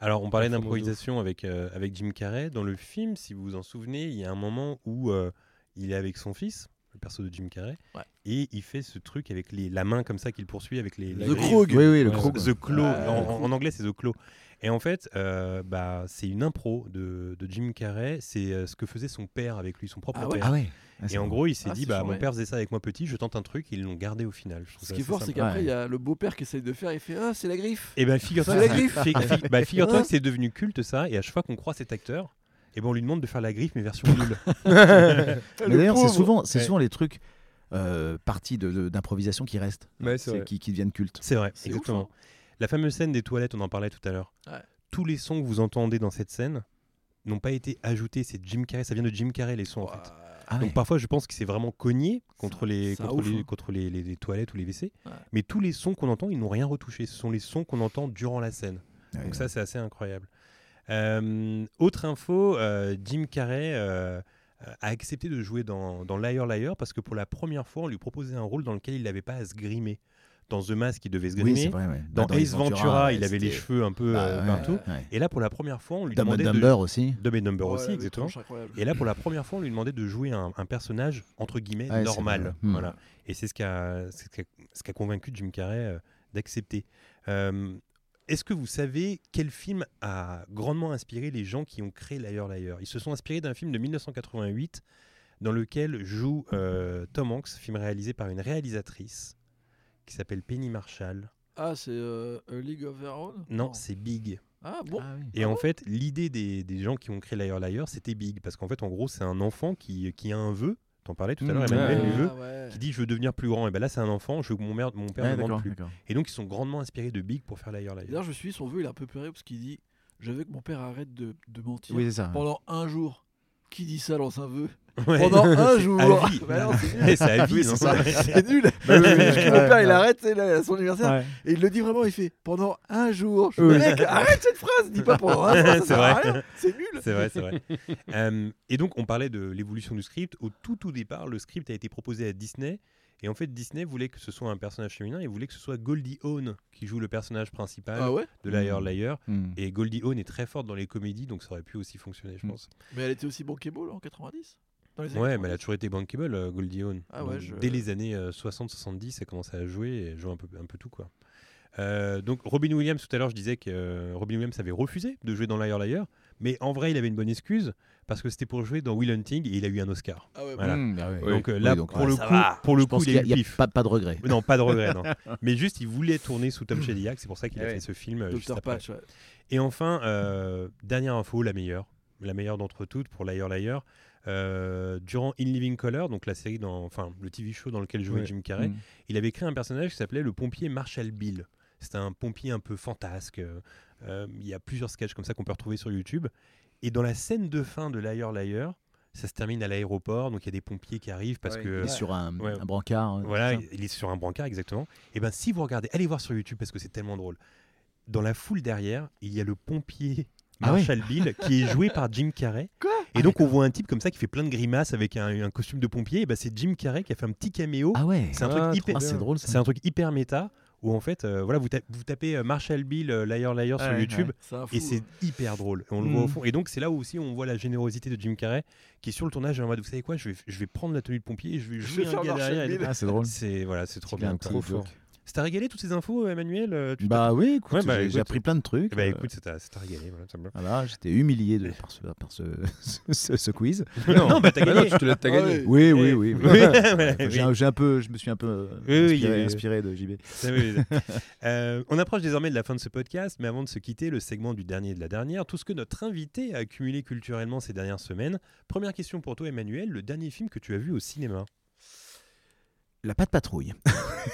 Alors, on parlait d'improvisation avec, euh, avec Jim Carrey. Dans le film, si vous vous en souvenez, il y a un moment où euh, il est avec son fils, le perso de Jim Carrey, Ouais. et il fait ce truc avec les, la main comme ça qu'il poursuit avec les. The. Krog. Oui, oui, le croc. The Claw. Ouais, en, anglais, c'est The Claw. Et en fait, euh, bah, c'est une impro de, de Jim Carrey. C'est euh, ce que faisait son père avec lui, son propre Ah ouais père. Ah ouais. Ah, Et en bon. gros, il s'est Ah, dit, bah, chaud, mon ouais. père faisait ça avec moi petit, je tente un truc, ils l'ont gardé au final. Je Ce qui est fort, c'est qu'après, Ouais. il y a le beau-père qui essaye de faire, il fait Ah, c'est la griffe Et ben figure-toi que- bah, figure-toi Hein que c'est devenu culte ça, et à chaque fois qu'on croit cet acteur, et ben on lui demande de faire la griffe mais version nulle. Mais d'ailleurs, c'est souvent, c'est Ouais. souvent les trucs euh, de- d'improvisation qui restent, Ouais, qui, qui deviennent cultes. C'est vrai, C'est exactement. ouf, hein. La fameuse scène des toilettes, on en parlait tout à l'heure. Ouais. Tous les sons que vous entendez dans cette scène n'ont pas été ajoutés, c'est Jim Carrey, ça vient de Jim Carrey les sons en fait. Ah Donc ouais. parfois je pense que c'est vraiment cogné contre les ça contre ouf, les, hein. contre les, les- les toilettes ou les WC. Ouais. Mais tous les sons qu'on entend, ils n'ont rien retouché. Ce sont les sons qu'on entend durant la scène. Ouais, Donc ouais. ça, c'est assez incroyable. Euh, autre info, euh, Jim Carrey euh, a accepté de jouer dans, dans Liar Liar parce que pour la première fois, on lui proposait un rôle dans lequel il n'avait pas à se grimer. Dans The Mask, il devait se grimer. c'est vrai. ouais. dans, Bah, Ace Ventura, il avait les cheveux un peu Bah, euh, ouais, partout. ouais. Et là, pour la première fois, on lui Dumb demandait de... Aussi. Dumb and Dumber Ouais, aussi, exactement. Et là, pour la première fois, on lui demandait de jouer un, un personnage entre guillemets normal. Hmm. Voilà. Et c'est ce qui a, c'est ce convaincu Jim Carrey euh, d'accepter. Euh, Est-ce que vous savez quel film a grandement inspiré les gens qui ont créé Liar Liar? Ils se sont inspirés d'un film de 1988 dans lequel joue euh, Tom Hanks, film réalisé par une réalisatrice qui s'appelle Penny Marshall. Ah, c'est euh, A League of Their Own? Non, c'est Big. Ah bon Ah oui. Et en fait, l'idée des, des gens qui ont créé Liar Liar, c'était Big. Parce qu'en fait, en gros, c'est un enfant qui, qui a un vœu. T'en parlais tout à l'heure, Mmh, Emmanuel, ouais, du ouais. vœu. Ah, ouais. Qui dit je veux devenir plus grand. Et ben là, c'est un enfant, je veux que mon, mère, mon père Ouais, ne demande plus. Et donc, ils sont grandement inspirés de Big pour faire Liar Liar. D'ailleurs, je me suis son vœu, il a un peu pleuré parce qu'il dit Je veux que mon père arrête de, de mentir Oui, c'est ça. pendant un jour. Qui dit ça dans un vœu Ouais. Pendant un jour. Bah c'est nul. Vie, Oui, ça. Nul oui, oui, Mon père, il arrête, là, à son anniversaire. Ouais. Et il le dit vraiment, il fait pendant un jour. Je mec, arrête cette phrase, dis pas pendant un jour. C'est nul. C'est vrai, c'est vrai. Euh, et donc, on parlait de l'évolution du script. Au tout, tout départ, le script a été proposé à Disney. Et en fait, Disney voulait que ce soit un personnage féminin et voulait que ce soit Goldie Hawn qui joue le personnage principal Ah ouais de Liar Mm. Liar. Hmm. Et Goldie Hawn est très forte dans les comédies, donc ça aurait pu aussi fonctionner, je Mm. pense. Mais elle était aussi bankable en 90 Dans les années Ouais, mais elle a 90? toujours été bankable, euh, Goldie Hawn. Ah ouais, Donc, je- Dès les années 60-70, elle commençait à jouer et joue un peu, un peu tout, quoi. Euh, donc Robin Williams, tout à l'heure, je disais que euh, Robin Williams avait refusé de jouer dans Liar Liar, mais en vrai, il avait une bonne excuse parce que c'était pour jouer dans Will Hunting et il a eu un Oscar. Ah ouais, Voilà. Hmm, bah ouais. Donc euh, là, Oui, donc, pour ouais, le coup, pour le Je coup, il qu'il a pas, pas de regret. Non, pas de regret, non. Mais juste, il voulait tourner sous Tom Shadyac, c'est pour ça qu'il a fait ce film euh, juste Dr. après. Patch, ouais. Et enfin, euh, dernière info, la meilleure. la meilleure d'entre toutes pour Liar Liar. Euh, durant In Living Color, donc la série, dans, enfin le TV show dans lequel jouait Ouais. Jim Carrey, Mm. il avait créé un personnage qui s'appelait le pompier Marshall Bill. C'était un pompier un peu fantasque. euh, il y a plusieurs sketchs comme ça qu'on peut retrouver sur YouTube. Et dans la scène de fin de Liar Liar, ça se termine à l'aéroport, donc il y a des pompiers qui arrivent parce Ouais, que Il est sur un, Ouais. un brancard. hein, voilà, il est sur un brancard exactement. Et ben si vous regardez, allez voir sur YouTube parce que c'est tellement drôle. Dans la foule derrière, il y a le pompier Ah ouais Marshall Bill qui est joué par Jim Carrey. et donc on voit un type comme ça qui fait plein de grimaces avec un, un costume de pompier. Et ben c'est Jim Carrey qui a fait un petit caméo. Ah ouais. c'est un Ah, truc hyper, Ah, c'est drôle c'est un truc hyper méta où en fait, euh, voilà, vous, tapez- vous tapez euh, Marshall Bill euh, Liar Liar sur Ouais, YouTube. ouais, Et c'est hein. hyper drôle. Et on le voit au Mm. fond. Et donc, c'est là où aussi on voit la générosité de Jim Carrey qui est sur le tournage. En mode, vous savez quoi, je vais, je vais prendre la tenue de pompier et je vais Je jouer vais un gars derrière. Ah, c'est drôle. C'est voilà, c'est trop bien. Trop fort. Joke. Ça t'a régalé toutes ces infos, Emmanuel Euh, tu Bah oui, écoute, Ouais, bah, j'ai- écoute. j'ai appris plein de trucs. t'as- bah euh, écoute, ça t'a régalé. Voilà. Voilà, j'étais humilié de, par, ce, par ce, ce, ce quiz. non, bah t'as Ah non, gagné. tu t'as Ah gagné. Oui, Oui. oui, oui. oui. J'ai un, j'ai un peu, je me suis un peu euh, Oui, inspiré, a- inspiré de JB. Ça. Euh, on approche désormais de la fin de ce podcast, mais avant de se quitter, le segment du dernier et de la dernière, tout ce que notre invité a accumulé culturellement ces dernières semaines. Première question pour toi, Emmanuel, le dernier film que tu as vu au cinéma? La patte patrouille.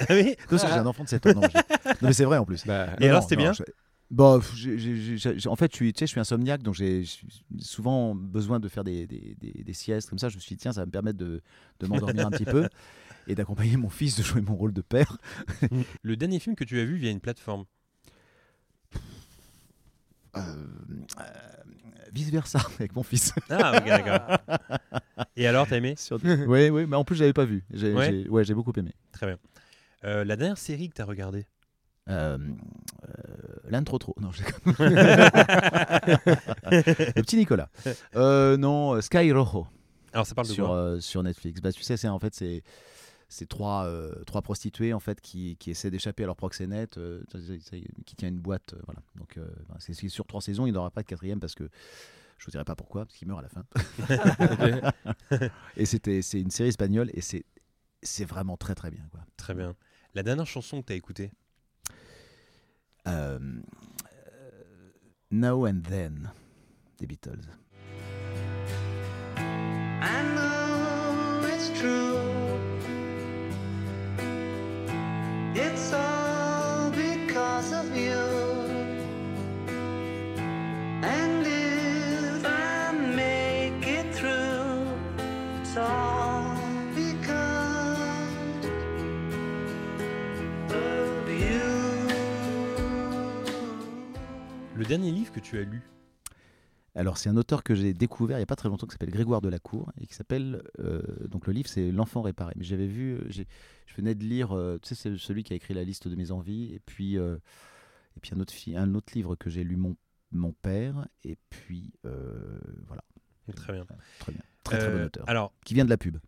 Ah oui Non, parce que j'ai un enfant de 7 ans. Non, j'ai- non, mais c'est vrai en plus. Bah, Et Non, alors, non, c'était non, bien je- Bah, pff, j'ai- j'ai- j'ai- j'ai- en fait, je suis, tu sais, je suis insomniaque, donc j'ai j'ai souvent besoin de faire des, des- des- des siestes comme ça. Je me suis dit, tiens, ça va me permettre de, de m'endormir un petit peu et d'accompagner mon fils, de jouer mon rôle de père. Le dernier film que tu as vu via une plateforme? Euh, vice versa avec mon fils. Ah, ok, d'accord. Et alors, t'as aimé? Oui, oui, mais en plus, je l'avais pas vu. J'ai Ouais. j'ai- ouais, j'ai beaucoup aimé. Très bien. Euh, la dernière série que t'as regardée Euh, euh, L'un trop. Non, je. Le petit Nicolas. Non, Sky Rojo. Alors, ça parle de sur, quoi sur Netflix. Bah, tu sais, c'est en fait c'est c'est trois, euh, trois prostituées en fait qui, qui essaient d'échapper à leur proxénète, euh, qui tient une boîte. euh, voilà. Donc bah, c'est sur trois saisons, il n'y aura pas de quatrième parce que je vous dirai pas pourquoi, parce qu'il meurt à la fin. et c'était c'est une série espagnole et c'est c'est vraiment très très bien quoi. Très bien. La dernière chanson que t'as écoutée? Euh, euh, Now and Then des Beatles. I know it's true. It's all Le dernier livre que tu as lu Alors, c'est un auteur que j'ai découvert il n'y a pas très longtemps qui s'appelle Grégoire Delacour et qui s'appelle. euh, donc, le livre, c'est L'enfant réparé. Mais j'avais vu. euh, je venais de lire. euh, tu sais, c'est celui qui a écrit la liste de mes envies. Et puis, euh, et puis un, autre, un autre livre que j'ai lu, Mon, mon père. Et puis, voilà. Très bien. Très bien. Très, très bon auteur. Alors, Qui vient de la pub.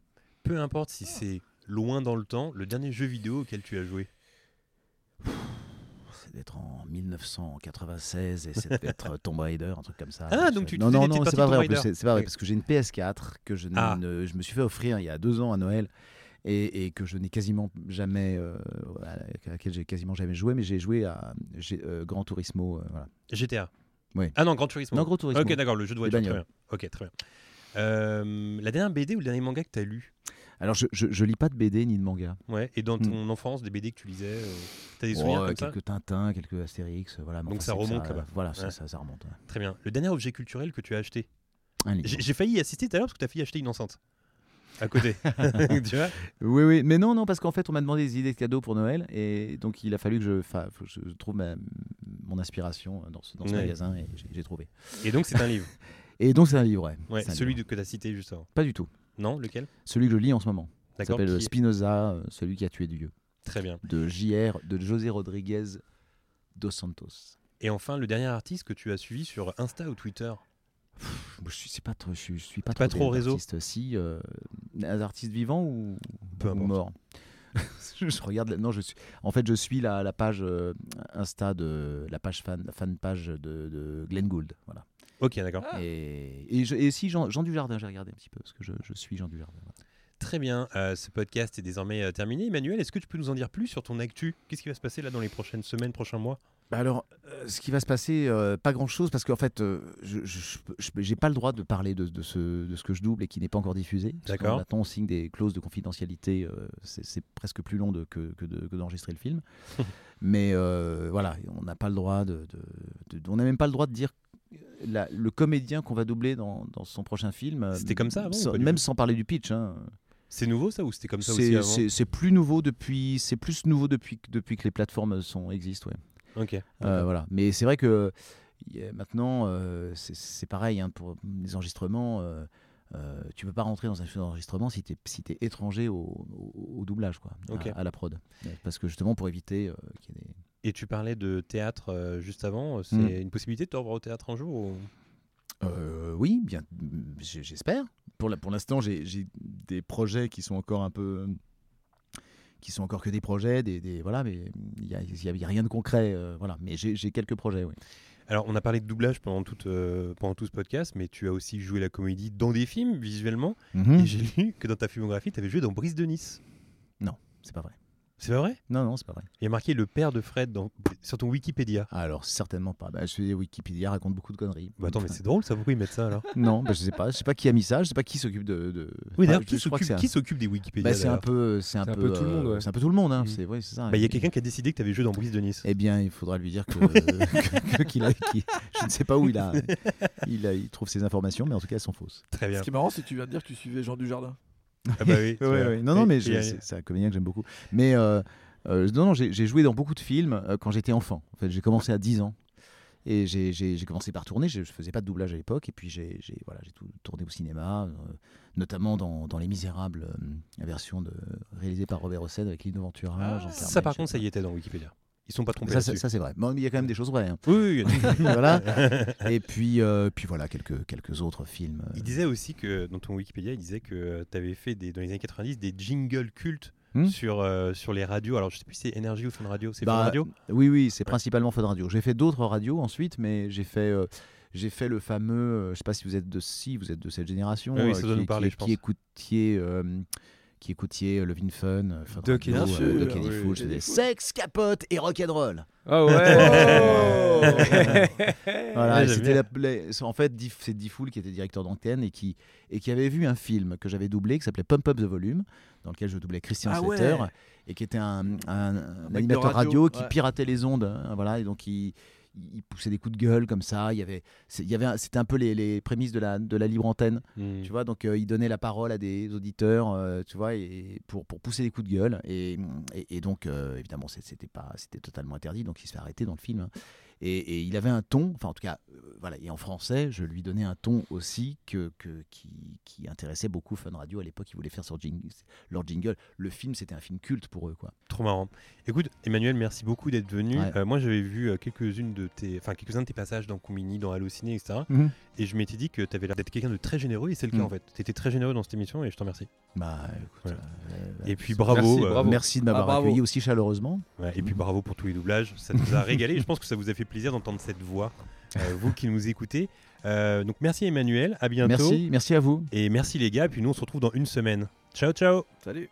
peu importe si c'est loin dans le temps, le dernier jeu vidéo auquel tu as joué D'être en 1996 et c'est d'être Tomb Raider, un truc comme ça. Ah, donc tu Non, non, non, c'est pas vrai. C'est pas vrai parce que j'ai une PS4 que je, Ah. ne- je me suis fait offrir il y a deux ans à Noël et, et que je n'ai quasiment jamais, euh, à laquelle j'ai quasiment jamais joué, mais j'ai joué à euh, Gran Turismo. euh, voilà. GTA Oui. Ah non, Grand Turismo. Non, Gran Turismo. Ok, d'accord, le jeu de voiture. Très bien. Ok, très bien. Euh, la dernière BD ou le dernier manga que tu as lu? Alors je, je, je lis pas de BD ni de manga. Ouais, et dans Hmm. ton enfance, des BD que tu lisais, euh, t'as des souvenirs Ouais, comme ça quelques Tintins, quelques Astérix, voilà. mais Donc ça remonte là-bas. Voilà, ça, ça, ça remonte. Très bien. Le dernier objet culturel que tu as acheté. J'ai failli y assister tout à l'heure parce que tu as failli acheter une enceinte. À côté. tu vois Oui, oui, mais non, non, parce qu'en fait, on m'a demandé des idées de cadeaux pour Noël, et donc il a fallu que je, trouve ma- mon inspiration dans ce, dans ce Ouais. magasin, et j'ai- trouvé. Et donc c'est un livre. Et donc c'est un livre, ouais. Ouais, celui livre. que tu as cité juste avant. Pas du tout. Non, lequel? Celui que je lis en ce moment. D'accord. s'appelle qui- Spinoza, euh, celui qui a tué Dieu, Très bien. de JR, de José Rodriguez dos Santos. Et enfin, le dernier artiste que tu as suivi sur Insta ou Twitter? Moi, je suis pas trop, je, suis- je suis pas Pas trop, réseau artistes. Si, euh, un artiste vivant ou, Peu ou importe. mort. je, regarde. Non, je suis. En fait, je suis la, la page euh, Insta de la page fan, fan page de, de Glenn Gould. Voilà. Ok, d'accord. Et, et, je- et si Jean, Jean Dujardin, j'ai regardé un petit peu parce que je, je suis Jean Dujardin. voilà. Très bien. Euh, ce podcast est désormais euh, terminé. Emmanuel, est-ce que tu peux nous en dire plus sur ton actu? Qu'est-ce qui va se passer là dans les prochaines semaines, prochains mois? Bah alors, euh, ce qui va se passer, euh, pas grand-chose, parce qu'en fait, euh, je n'ai pas le droit de parler de, de ce, de ce que je double et qui n'est pas encore diffusé. D'accord. Maintenant, on signe des clauses de confidentialité, euh, c'est presque plus long de- que, que de- que d'enregistrer le film. Mais euh, voilà, on n'a pas le droit de... de- de- on n'a même pas le droit de dire la- le comédien qu'on va doubler dans, dans son prochain film. euh, C'était comme ça avant sans- Même sans parler du pitch. hein. C'est nouveau ça ou c'était comme ça aussi C'est avant c'est- plus nouveau depuis, c'est plus nouveau depuis, que- depuis que les plateformes sont, existent. Ouais. Ok. Euh, voilà. Mais c'est vrai que maintenant, euh, c'est- pareil hein, pour les enregistrements. euh, euh, tu peux pas rentrer dans un film d'enregistrement si tu es, si t'es étranger au, au- au doublage, quoi, à- la prod. Parce que justement, pour éviter euh, qu'il y ait des. Et tu parlais de théâtre euh, juste avant. C'est Mm. une possibilité de te au théâtre un jour ou- Euh, oui, bien, j'espère. Pour l'instant, j'ai des projets qui sont encore un peu, qui sont encore que des projets, des, des- voilà, mais il y a, y rien de concret, euh, voilà. Mais j'ai quelques projets, oui. Alors, on a parlé de doublage pendant tout, euh, pendant tout ce podcast, mais tu as aussi joué la comédie dans des films, visuellement. Mhm. Et j'ai lu que dans ta filmographie, tu avais joué dans Brise de Nice. C'est pas vrai. C'est pas vrai Non, non, c'est pas vrai. Il y a marqué le père de Fred dans... sur ton Wikipédia. Alors certainement pas. Bah, je Wikipédia raconte beaucoup de conneries. Bah attends, mais c'est drôle ça, pourquoi ils mettent ça alors Non, bah, je sais pas. Je sais pas qui a mis ça. Je sais pas qui s'occupe de. de... Oui, d'ailleurs, je- qui s'occupe un- des Wikipédia Bah, c'est un peu, c'est un, C'est un peu, tout le monde, euh, ouais. C'est un peu tout le monde. Hein. Mm. C'est ouais, ça. Bah, il y a quelqu'un qui a décidé que tu avais joué dans Brise de Nice. Eh bien, il faudra lui dire que, a, je ne sais pas où il a, il a, il trouve ces informations, mais en tout cas, elles sont fausses. Très bien. Ce qui est marrant, c'est que tu viens de dire que tu suivais Jean Dujardin. Ah bah oui. Ouais, ouais, ouais. Non, non, mais et- c'est un comédien que j'aime beaucoup. Mais euh, euh, non, non, j'ai joué dans beaucoup de films euh, quand j'étais enfant. En fait, j'ai commencé à 10 ans. Et j'ai- commencé par tourner, je ne faisais pas de doublage à l'époque, et puis j'ai voilà, j'ai tout tourné au cinéma, euh, notamment dans, dans Les Misérables, euh, la version de, réalisée par Robert Hossein avec Lino Ventura, Ah, ça par contre, ça y était dans Wikipédia. Ils sont pas trompés Ça, c'est- là-dessus. ça, c'est vrai. Bon, mais il y a quand même des choses vraies. hein. Oui, oui, oui. voilà. Et puis, euh, puis voilà, quelques, quelques autres films. euh. Il disait aussi que dans ton Wikipédia, il disait que tu avais fait des, dans les années 90 des jingles cultes Hmm sur, euh, sur les radios. Alors je sais plus si c'est Énergie ou Fun Radio. C'est Bah, Fun Radio Oui, oui, c'est principalement Fun Radio. J'ai fait d'autres radios ensuite, mais j'ai fait, euh, j'ai fait le fameux. euh, je sais pas si vous êtes de si vous êtes de cette génération. Oui, oui, euh, ça doit qui, nous parler, qui, je pense. qui écoutiez. Euh, qui écoutiez euh, Levin Fun, euh, Doc Radio, Eddie euh, Fool, Fool. sexe, capote et rock'n'roll. Ah ouais Voilà, c'était la- en fait c'est Diffoul qui était directeur d'antenne et qui, et qui avait vu un film que j'avais doublé qui s'appelait Pump Up the Volume, dans lequel je doublais Christian Ah ouais. Slater et qui était un, animateur radio, radio, qui ouais. piratait les ondes, hein, voilà, et donc il, il poussait des coups de gueule comme ça. Il y avait, il y avait, c'était un peu les, les prémices de la, de la libre antenne. Hmm. Tu vois, donc euh, il donnait la parole à des auditeurs, euh, tu vois, et pour, pour pousser des coups de gueule. Et, et, et donc, euh, évidemment, c'était pas, c'était totalement interdit, donc il se fait arrêter dans le film. hein. Et, et il avait un ton, enfin en tout cas, euh, voilà, et en français, je lui donnais un ton aussi que, que- qui, qui intéressait beaucoup Fun Radio à l'époque. Ils voulaient faire sur jing- leur jingle. Le film, c'était un film culte pour eux, quoi. Trop marrant. Écoute, Emmanuel, merci beaucoup d'être venu. Ouais. Euh, moi, j'avais vu euh, quelques-unes de tes, enfin quelques-uns de tes passages dans Combini, dans Allociné, etc. Et je m'étais dit que tu avais l'air d'être quelqu'un de très généreux, et c'est le cas Mhm. en fait. Tu étais très généreux dans cette émission, et je t'en remercie. Bah, écoute, Voilà. euh, Et puis bravo. Merci, euh, bravo. merci de m'avoir Ah, bravo. accueilli aussi chaleureusement. Ouais, et puis bravo pour tous les doublages, ça nous a régalé. je pense que ça vous a fait plaisir d'entendre cette voix, euh, vous qui nous écoutez. Euh, donc merci Emmanuel, à bientôt. Merci, merci à vous. Et merci les gars, puis nous on se retrouve dans une semaine. Ciao ciao Salut